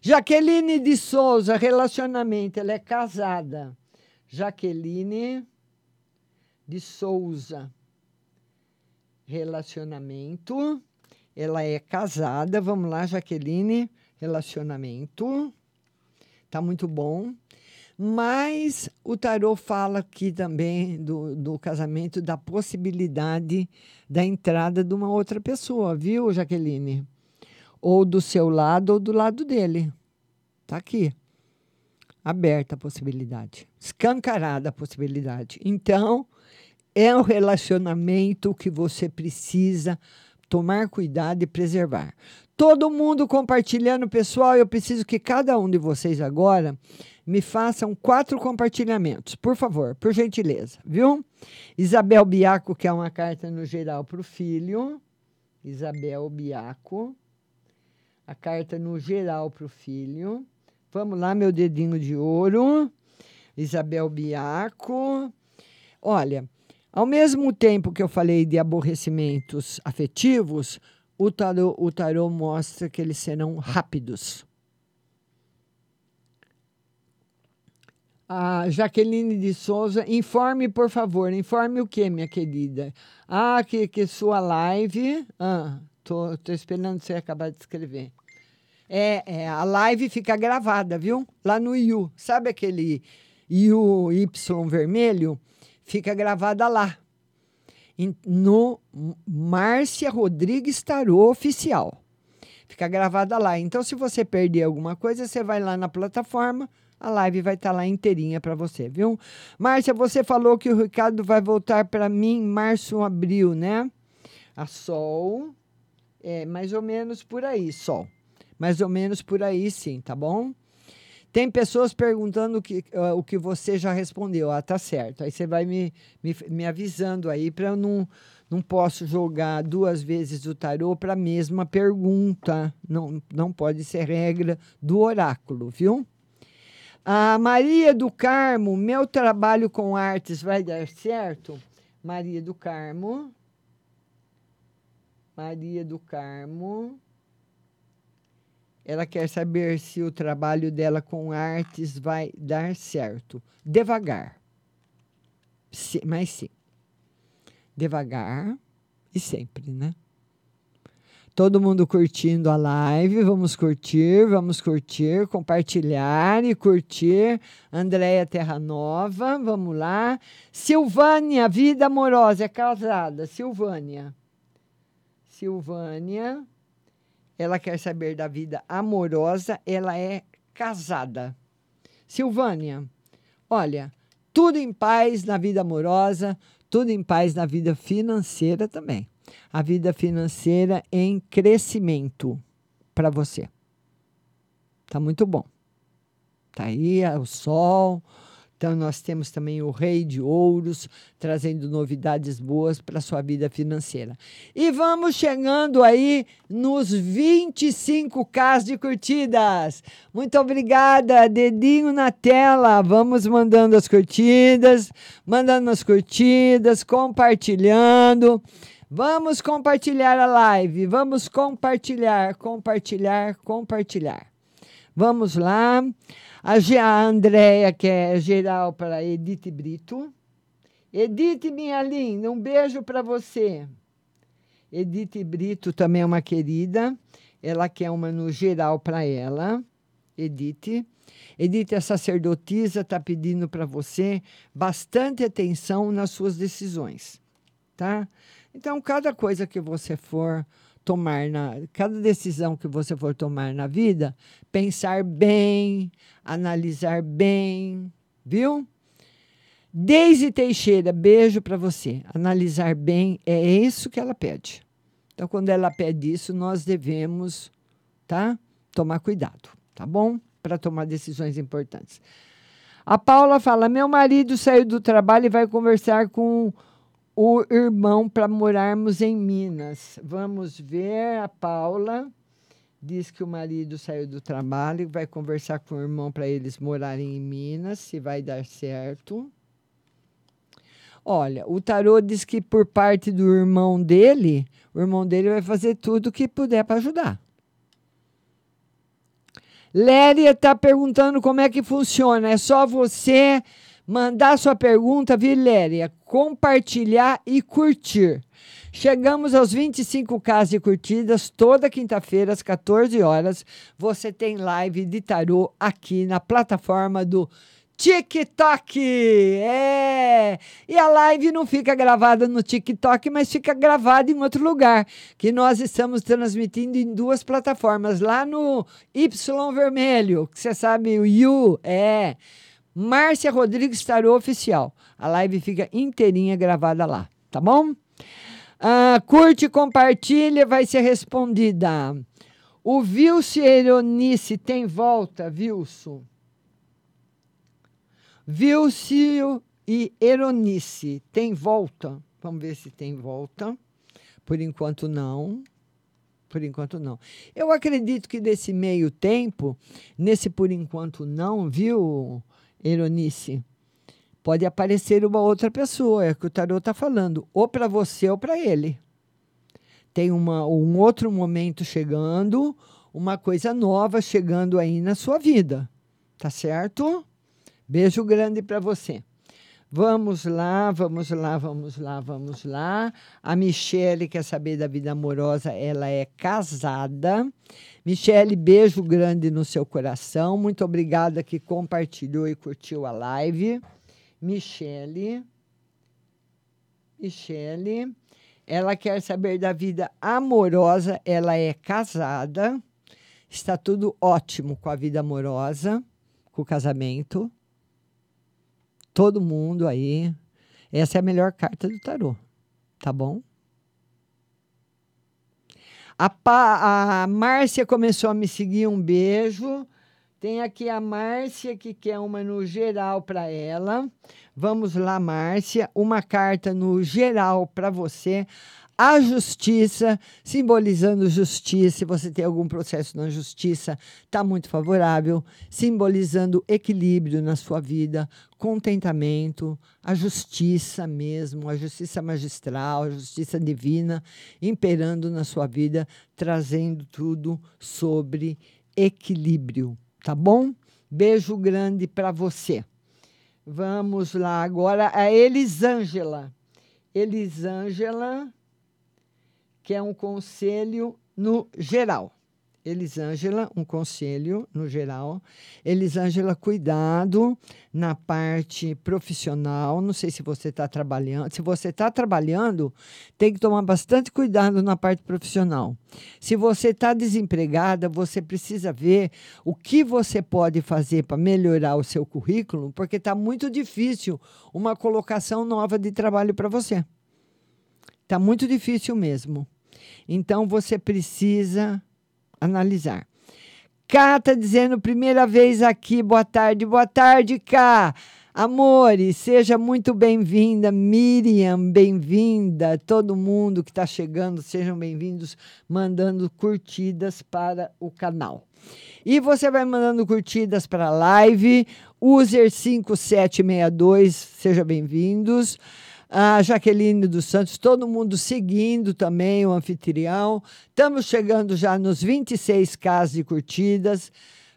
Jaqueline de Souza, relacionamento, ela é casada. Jaqueline de Souza, relacionamento, ela é casada. Vamos lá, Jaqueline, relacionamento. Tá muito bom. Mas o tarô fala aqui também do, do casamento, da possibilidade da entrada de uma outra pessoa, viu, Jaqueline? ou do seu lado ou do lado dele. Está aqui. Aberta a possibilidade. Escancarada a possibilidade. Então, é um relacionamento que você precisa tomar cuidado e preservar. Todo mundo compartilhando, pessoal. Eu preciso que cada um de vocês agora me façam quatro compartilhamentos, por favor, por gentileza, viu? Isabel Biaco, que é uma carta no geral para o filho. Isabel Biaco a carta no geral para o filho. Vamos lá, meu dedinho de ouro. Isabel Biaco. Olha, ao mesmo tempo que eu falei de aborrecimentos afetivos, o tarô, o tarô mostra que eles serão rápidos. A Jaqueline de Souza, informe, por favor. Informe o que, minha querida? Ah, que, que sua live. Ah, Tô, tô esperando você acabar de escrever. É, é, a live fica gravada, viu? Lá no IU. Sabe aquele IU Y vermelho? Fica gravada lá. No Márcia Rodrigues Tarô Oficial. Fica gravada lá. Então, se você perder alguma coisa, você vai lá na plataforma, a live vai estar tá lá inteirinha para você, viu? Márcia, você falou que o Ricardo vai voltar para mim em março ou abril, né? A Sol, é mais ou menos por aí, Sol. Mais ou menos por aí, sim, tá bom? Tem pessoas perguntando que, uh, o que você já respondeu. Ah, tá certo. Aí você vai me, me, me avisando aí para eu não não posso jogar duas vezes o tarô para a mesma pergunta. Não, não pode ser regra do oráculo, viu? A Maria do Carmo, meu trabalho com artes vai dar certo? Maria do Carmo. Maria do Carmo. Ela quer saber se o trabalho dela com artes vai dar certo. Devagar. mas sim. Devagar e sempre, né? Todo mundo curtindo a live, vamos curtir, vamos curtir, compartilhar e curtir. Andréia Terra Nova, vamos lá. Silvânia, vida amorosa, é casada. Silvânia. Silvânia, ela quer saber da vida amorosa, ela é casada. Silvânia, olha, tudo em paz na vida amorosa, tudo em paz na vida financeira também a vida financeira em crescimento para você. Tá muito bom. Tá aí é o sol. Então nós temos também o Rei de Ouros trazendo novidades boas para sua vida financeira. E vamos chegando aí nos 25k de curtidas. Muito obrigada, dedinho na tela. Vamos mandando as curtidas, mandando as curtidas, compartilhando. Vamos compartilhar a live. Vamos compartilhar, compartilhar, compartilhar. Vamos lá. A, Andréia, que é geral para Edith Brito. Edith, minha linda, um beijo para você. Edith Brito também é uma querida. Ela quer uma no geral para ela. Edith. Edith, a sacerdotisa, está pedindo para você bastante atenção nas suas decisões, tá? Então, cada coisa que você for tomar na cada decisão que você for tomar na vida, pensar bem, analisar bem, viu? Deise Teixeira, beijo para você. Analisar bem é isso que ela pede. Então, quando ela pede isso, nós devemos, tá? Tomar cuidado, tá bom? Para tomar decisões importantes. A Paula fala: meu marido saiu do trabalho e vai conversar com o irmão para morarmos em Minas. Vamos ver a Paula. Diz que o marido saiu do trabalho e vai conversar com o irmão para eles morarem em Minas, se vai dar certo. Olha, o tarô diz que por parte do irmão dele, o irmão dele vai fazer tudo o que puder para ajudar. Léria está perguntando como é que funciona. É só você mandar sua pergunta, Viléria, compartilhar e curtir. Chegamos aos 25k de curtidas toda quinta-feira às 14 horas. Você tem live de tarô aqui na plataforma do TikTok. É! E a live não fica gravada no TikTok, mas fica gravada em outro lugar, que nós estamos transmitindo em duas plataformas, lá no Y vermelho, que você sabe o U, é Márcia Rodrigues Tarô Oficial. A live fica inteirinha gravada lá, tá bom? Uh, curte, compartilha, vai ser respondida. O Vilso Eronice tem volta, Vilso? Vilso e Eronice tem volta? Vamos ver se tem volta. Por enquanto, não. Por enquanto, não. Eu acredito que nesse meio tempo, nesse por enquanto não, viu, Eronice, pode aparecer uma outra pessoa, é o que o tarot está falando, ou para você ou para ele. Tem uma, um outro momento chegando, uma coisa nova chegando aí na sua vida. Tá certo? Beijo grande para você. Vamos lá, vamos lá, vamos lá, vamos lá. A Michele quer saber da vida amorosa, ela é casada. Michele, beijo grande no seu coração. Muito obrigada que compartilhou e curtiu a live. Michele. Michele. Ela quer saber da vida amorosa. Ela é casada. Está tudo ótimo com a vida amorosa. com o casamento. Todo mundo aí. Essa é a melhor carta do tarô, tá bom? A, pa, a Márcia começou a me seguir, um beijo. Tem aqui a Márcia que quer uma no geral para ela. Vamos lá, Márcia. Uma carta no geral para você a justiça, simbolizando justiça. Se você tem algum processo na justiça, está muito favorável, simbolizando equilíbrio na sua vida, contentamento, a justiça mesmo, a justiça magistral, a justiça divina imperando na sua vida, trazendo tudo sobre equilíbrio, tá bom? Beijo grande para você. Vamos lá agora a Elisângela. Elisângela que é um conselho no geral. Elisângela, um conselho no geral. Elisângela, cuidado na parte profissional. Não sei se você está trabalhando. Se você está trabalhando, tem que tomar bastante cuidado na parte profissional. Se você está desempregada, você precisa ver o que você pode fazer para melhorar o seu currículo, porque está muito difícil uma colocação nova de trabalho para você. Está muito difícil mesmo. Então você precisa analisar. Cá está dizendo primeira vez aqui, boa tarde, boa tarde, Cá. Amores, seja muito bem-vinda, Miriam, bem-vinda, todo mundo que está chegando, sejam bem-vindos, mandando curtidas para o canal. E você vai mandando curtidas para a live, user 5762, seja bem-vindos a Jaqueline dos Santos, todo mundo seguindo também o anfitrião. Estamos chegando já nos 26 casos de curtidas.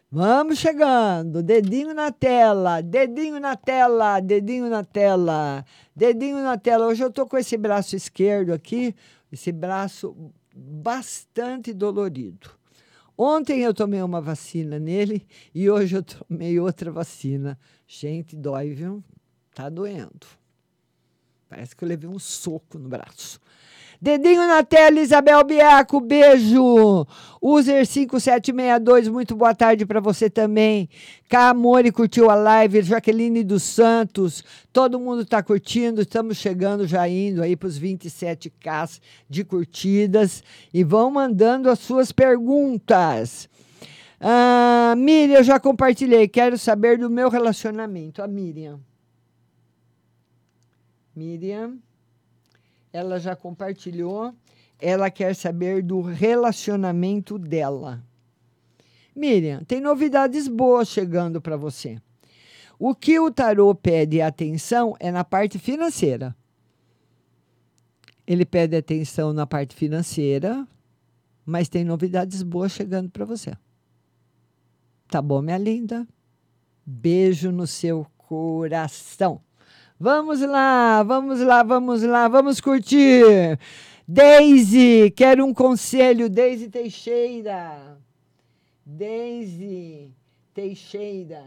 Vamos chegando, dedinho na tela, dedinho na tela, dedinho na tela, dedinho na tela. Hoje eu tô com esse braço esquerdo aqui, esse braço bastante dolorido. Ontem eu tomei uma vacina nele e hoje eu tomei outra vacina. Gente, dói, viu? Tá doendo. Parece que eu levei um soco no braço. Dedinho na tela, Isabel Biaco, beijo. User 5762, muito boa tarde para você também. Camori curtiu a live, Jaqueline dos Santos, todo mundo está curtindo, estamos chegando já indo aí para os 27k de curtidas e vão mandando as suas perguntas. Ah, Miriam, eu já compartilhei, quero saber do meu relacionamento. A Miriam. Miriam, ela já compartilhou. Ela quer saber do relacionamento dela. Miriam, tem novidades boas chegando para você. O que o tarô pede atenção é na parte financeira. Ele pede atenção na parte financeira, mas tem novidades boas chegando para você. Tá bom, minha linda? Beijo no seu coração. Vamos lá, vamos lá, vamos lá, vamos curtir. Deise, quero um conselho, Deise Teixeira. Deise Teixeira.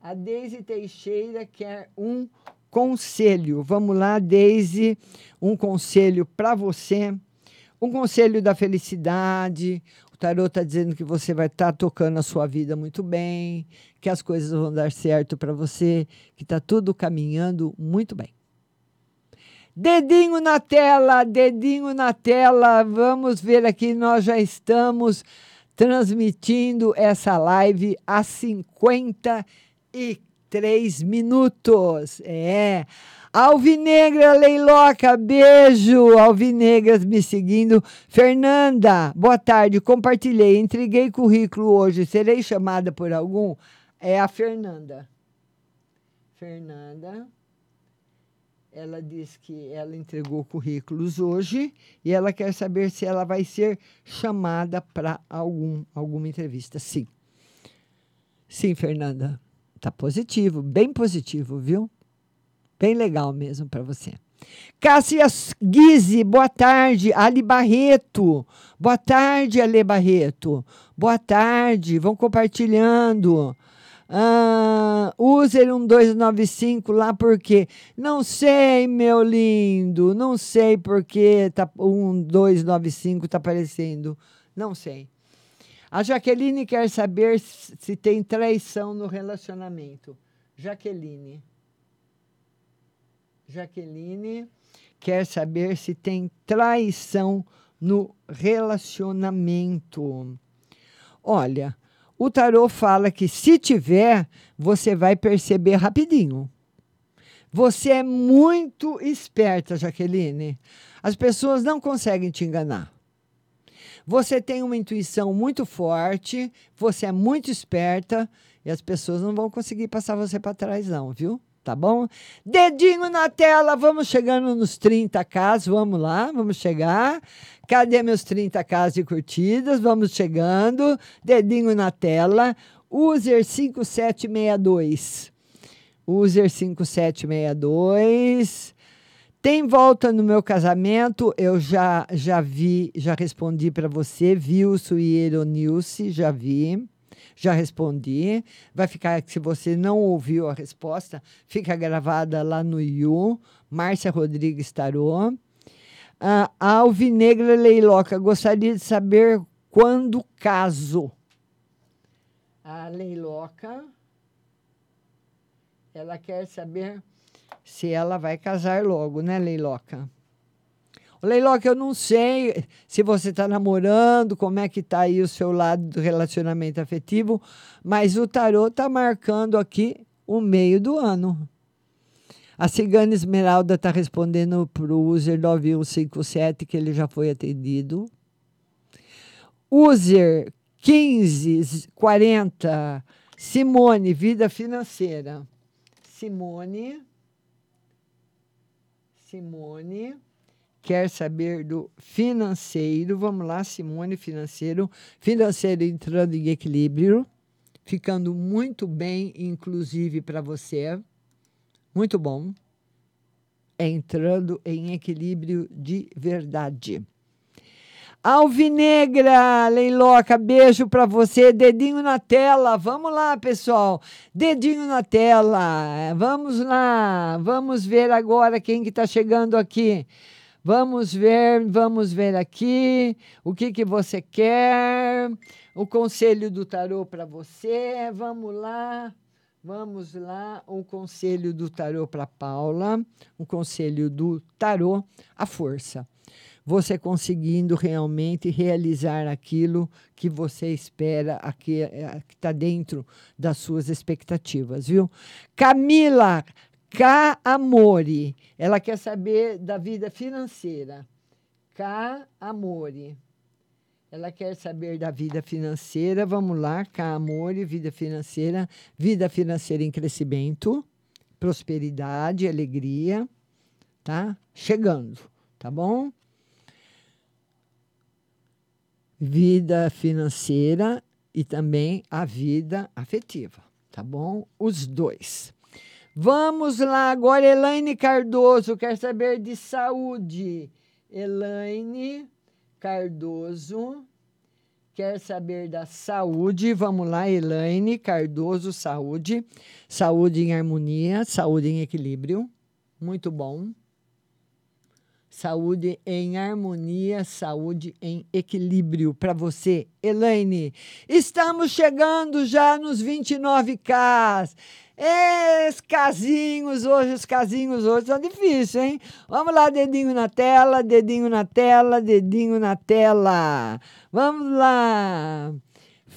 A Deise Teixeira quer um conselho. Vamos lá, Deise, um conselho para você. Um conselho da felicidade, tarô está dizendo que você vai estar tá tocando a sua vida muito bem, que as coisas vão dar certo para você, que está tudo caminhando muito bem. Dedinho na tela, dedinho na tela. Vamos ver aqui, nós já estamos transmitindo essa live há 53 minutos. É. Alvinegra Leiloca, beijo. Alvinegras me seguindo. Fernanda, boa tarde. Compartilhei, entreguei currículo hoje. Serei chamada por algum? É a Fernanda. Fernanda. Ela diz que ela entregou currículos hoje e ela quer saber se ela vai ser chamada para algum alguma entrevista. Sim. Sim, Fernanda. Tá positivo, bem positivo, viu? Bem legal mesmo para você. Cássia Guise, boa tarde. Ali Barreto, boa tarde, Ale Barreto. Boa tarde, vão compartilhando. Ah, user 1295 lá porque não sei, meu lindo, não sei porque tá 1295 tá aparecendo. Não sei. A Jaqueline quer saber se tem traição no relacionamento. Jaqueline. Jaqueline quer saber se tem traição no relacionamento. Olha, o tarô fala que se tiver, você vai perceber rapidinho. Você é muito esperta, Jaqueline. As pessoas não conseguem te enganar. Você tem uma intuição muito forte, você é muito esperta e as pessoas não vão conseguir passar você para trás, não, viu? Tá bom? Dedinho na tela, vamos chegando nos 30k, vamos lá, vamos chegar. Cadê meus 30k de curtidas? Vamos chegando. Dedinho na tela. User 5762. User 5762. Tem volta no meu casamento? Eu já já vi, já respondi para você, Vilso e Eronilce, já vi, já respondi. Vai ficar, se você não ouviu a resposta, fica gravada lá no You, Márcia Rodrigues Tarô. A Alvinegra Leiloca, gostaria de saber quando caso. A Leiloca, ela quer saber se ela vai casar logo, né, Leiloca? Leiloca, eu não sei se você está namorando, como é que está aí o seu lado do relacionamento afetivo, mas o tarô está marcando aqui o meio do ano. A Cigana Esmeralda está respondendo para o user 9157 que ele já foi atendido. User 1540, Simone, vida financeira. Simone. Simone quer saber do financeiro. Vamos lá, Simone, financeiro. Financeiro entrando em equilíbrio, ficando muito bem, inclusive para você. Muito bom. Entrando em equilíbrio de verdade. Alvinegra, Leiloca, beijo para você. Dedinho na tela. Vamos lá, pessoal. Dedinho na tela. Vamos lá. Vamos ver agora quem que está chegando aqui. Vamos ver, vamos ver aqui o que que você quer. O conselho do tarô para você. Vamos lá. Vamos lá, o conselho do tarô para Paula, o conselho do tarô, a força você conseguindo realmente realizar aquilo que você espera, que está dentro das suas expectativas, viu? Camila K. Amore, ela quer saber da vida financeira. K. Amore. Ela quer saber da vida financeira. Vamos lá, K. Amore, vida financeira. Vida financeira em crescimento, prosperidade, alegria. Tá? Chegando, tá bom? vida financeira e também a vida afetiva, tá bom? Os dois. Vamos lá agora, Elaine Cardoso quer saber de saúde. Elaine Cardoso quer saber da saúde. Vamos lá, Elaine Cardoso, saúde. Saúde em harmonia, saúde em equilíbrio. Muito bom saúde em harmonia, saúde em equilíbrio para você, Elaine. Estamos chegando já nos 29K. Os casinhos hoje, os casinhos hoje são difíceis, hein? Vamos lá, dedinho na tela, dedinho na tela, dedinho na tela. Vamos lá.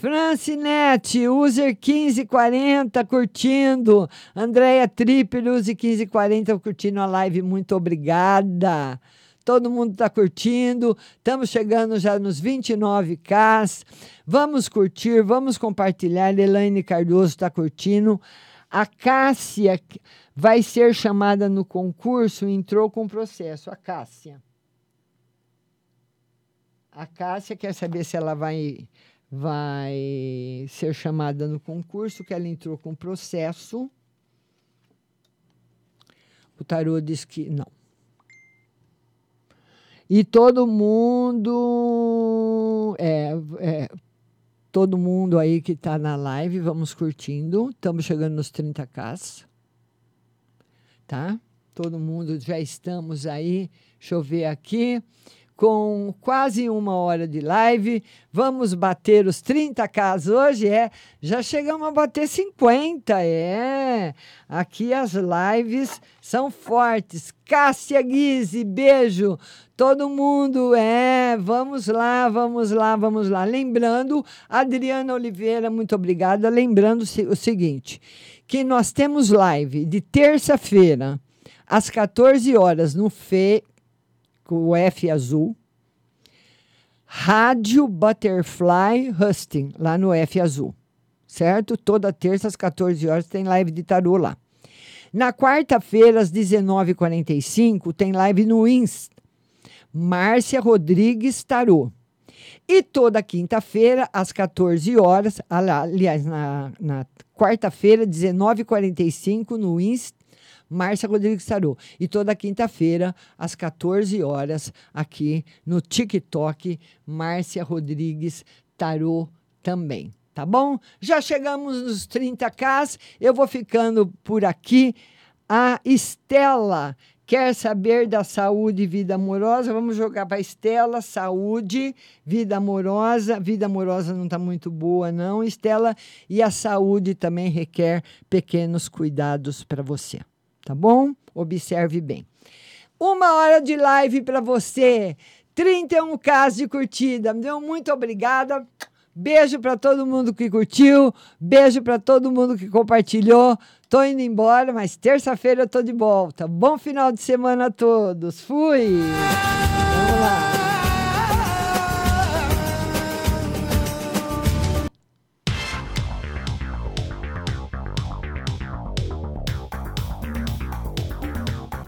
Francinete, user 1540, curtindo. Andréia Tripper, use 1540, curtindo a live. Muito obrigada. Todo mundo está curtindo. Estamos chegando já nos 29K. Vamos curtir, vamos compartilhar. Elaine Cardoso está curtindo. A Cássia vai ser chamada no concurso, entrou com processo. A Cássia. A Cássia quer saber se ela vai vai ser chamada no concurso, que ela entrou com processo. O tarô diz que não. E todo mundo, é, é todo mundo aí que está na live, vamos curtindo. Estamos chegando nos 30k. Tá? Todo mundo já estamos aí. Deixa eu ver aqui. Com quase uma hora de live. Vamos bater os 30k hoje, é. Já chegamos a bater 50, é. Aqui as lives são fortes. Cássia Guise, beijo. Todo mundo, é. Vamos lá, vamos lá, vamos lá. Lembrando, Adriana Oliveira, muito obrigada. Lembrando o seguinte, que nós temos live de terça-feira às 14 horas no FE com o F azul. Rádio Butterfly Husting, lá no F azul. Certo? Toda terça às 14 horas tem live de tarô lá. Na quarta-feira, às 19h45, tem live no Insta. Márcia Rodrigues Tarô. E toda quinta-feira, às 14 horas, aliás, na, na quarta-feira, 19h45, no Insta, Márcia Rodrigues Tarô. E toda quinta-feira, às 14 horas, aqui no TikTok, Márcia Rodrigues Tarô também. Tá bom? Já chegamos nos 30k. Eu vou ficando por aqui. A Estela quer saber da saúde e vida amorosa? Vamos jogar para Estela, saúde, vida amorosa. Vida amorosa não está muito boa, não, Estela. E a saúde também requer pequenos cuidados para você tá bom? Observe bem. Uma hora de live para você, 31 casos de curtida. Meu muito obrigada. Beijo para todo mundo que curtiu, beijo para todo mundo que compartilhou. Tô indo embora, mas terça-feira eu tô de volta. Bom final de semana a todos. Fui. Vamos lá.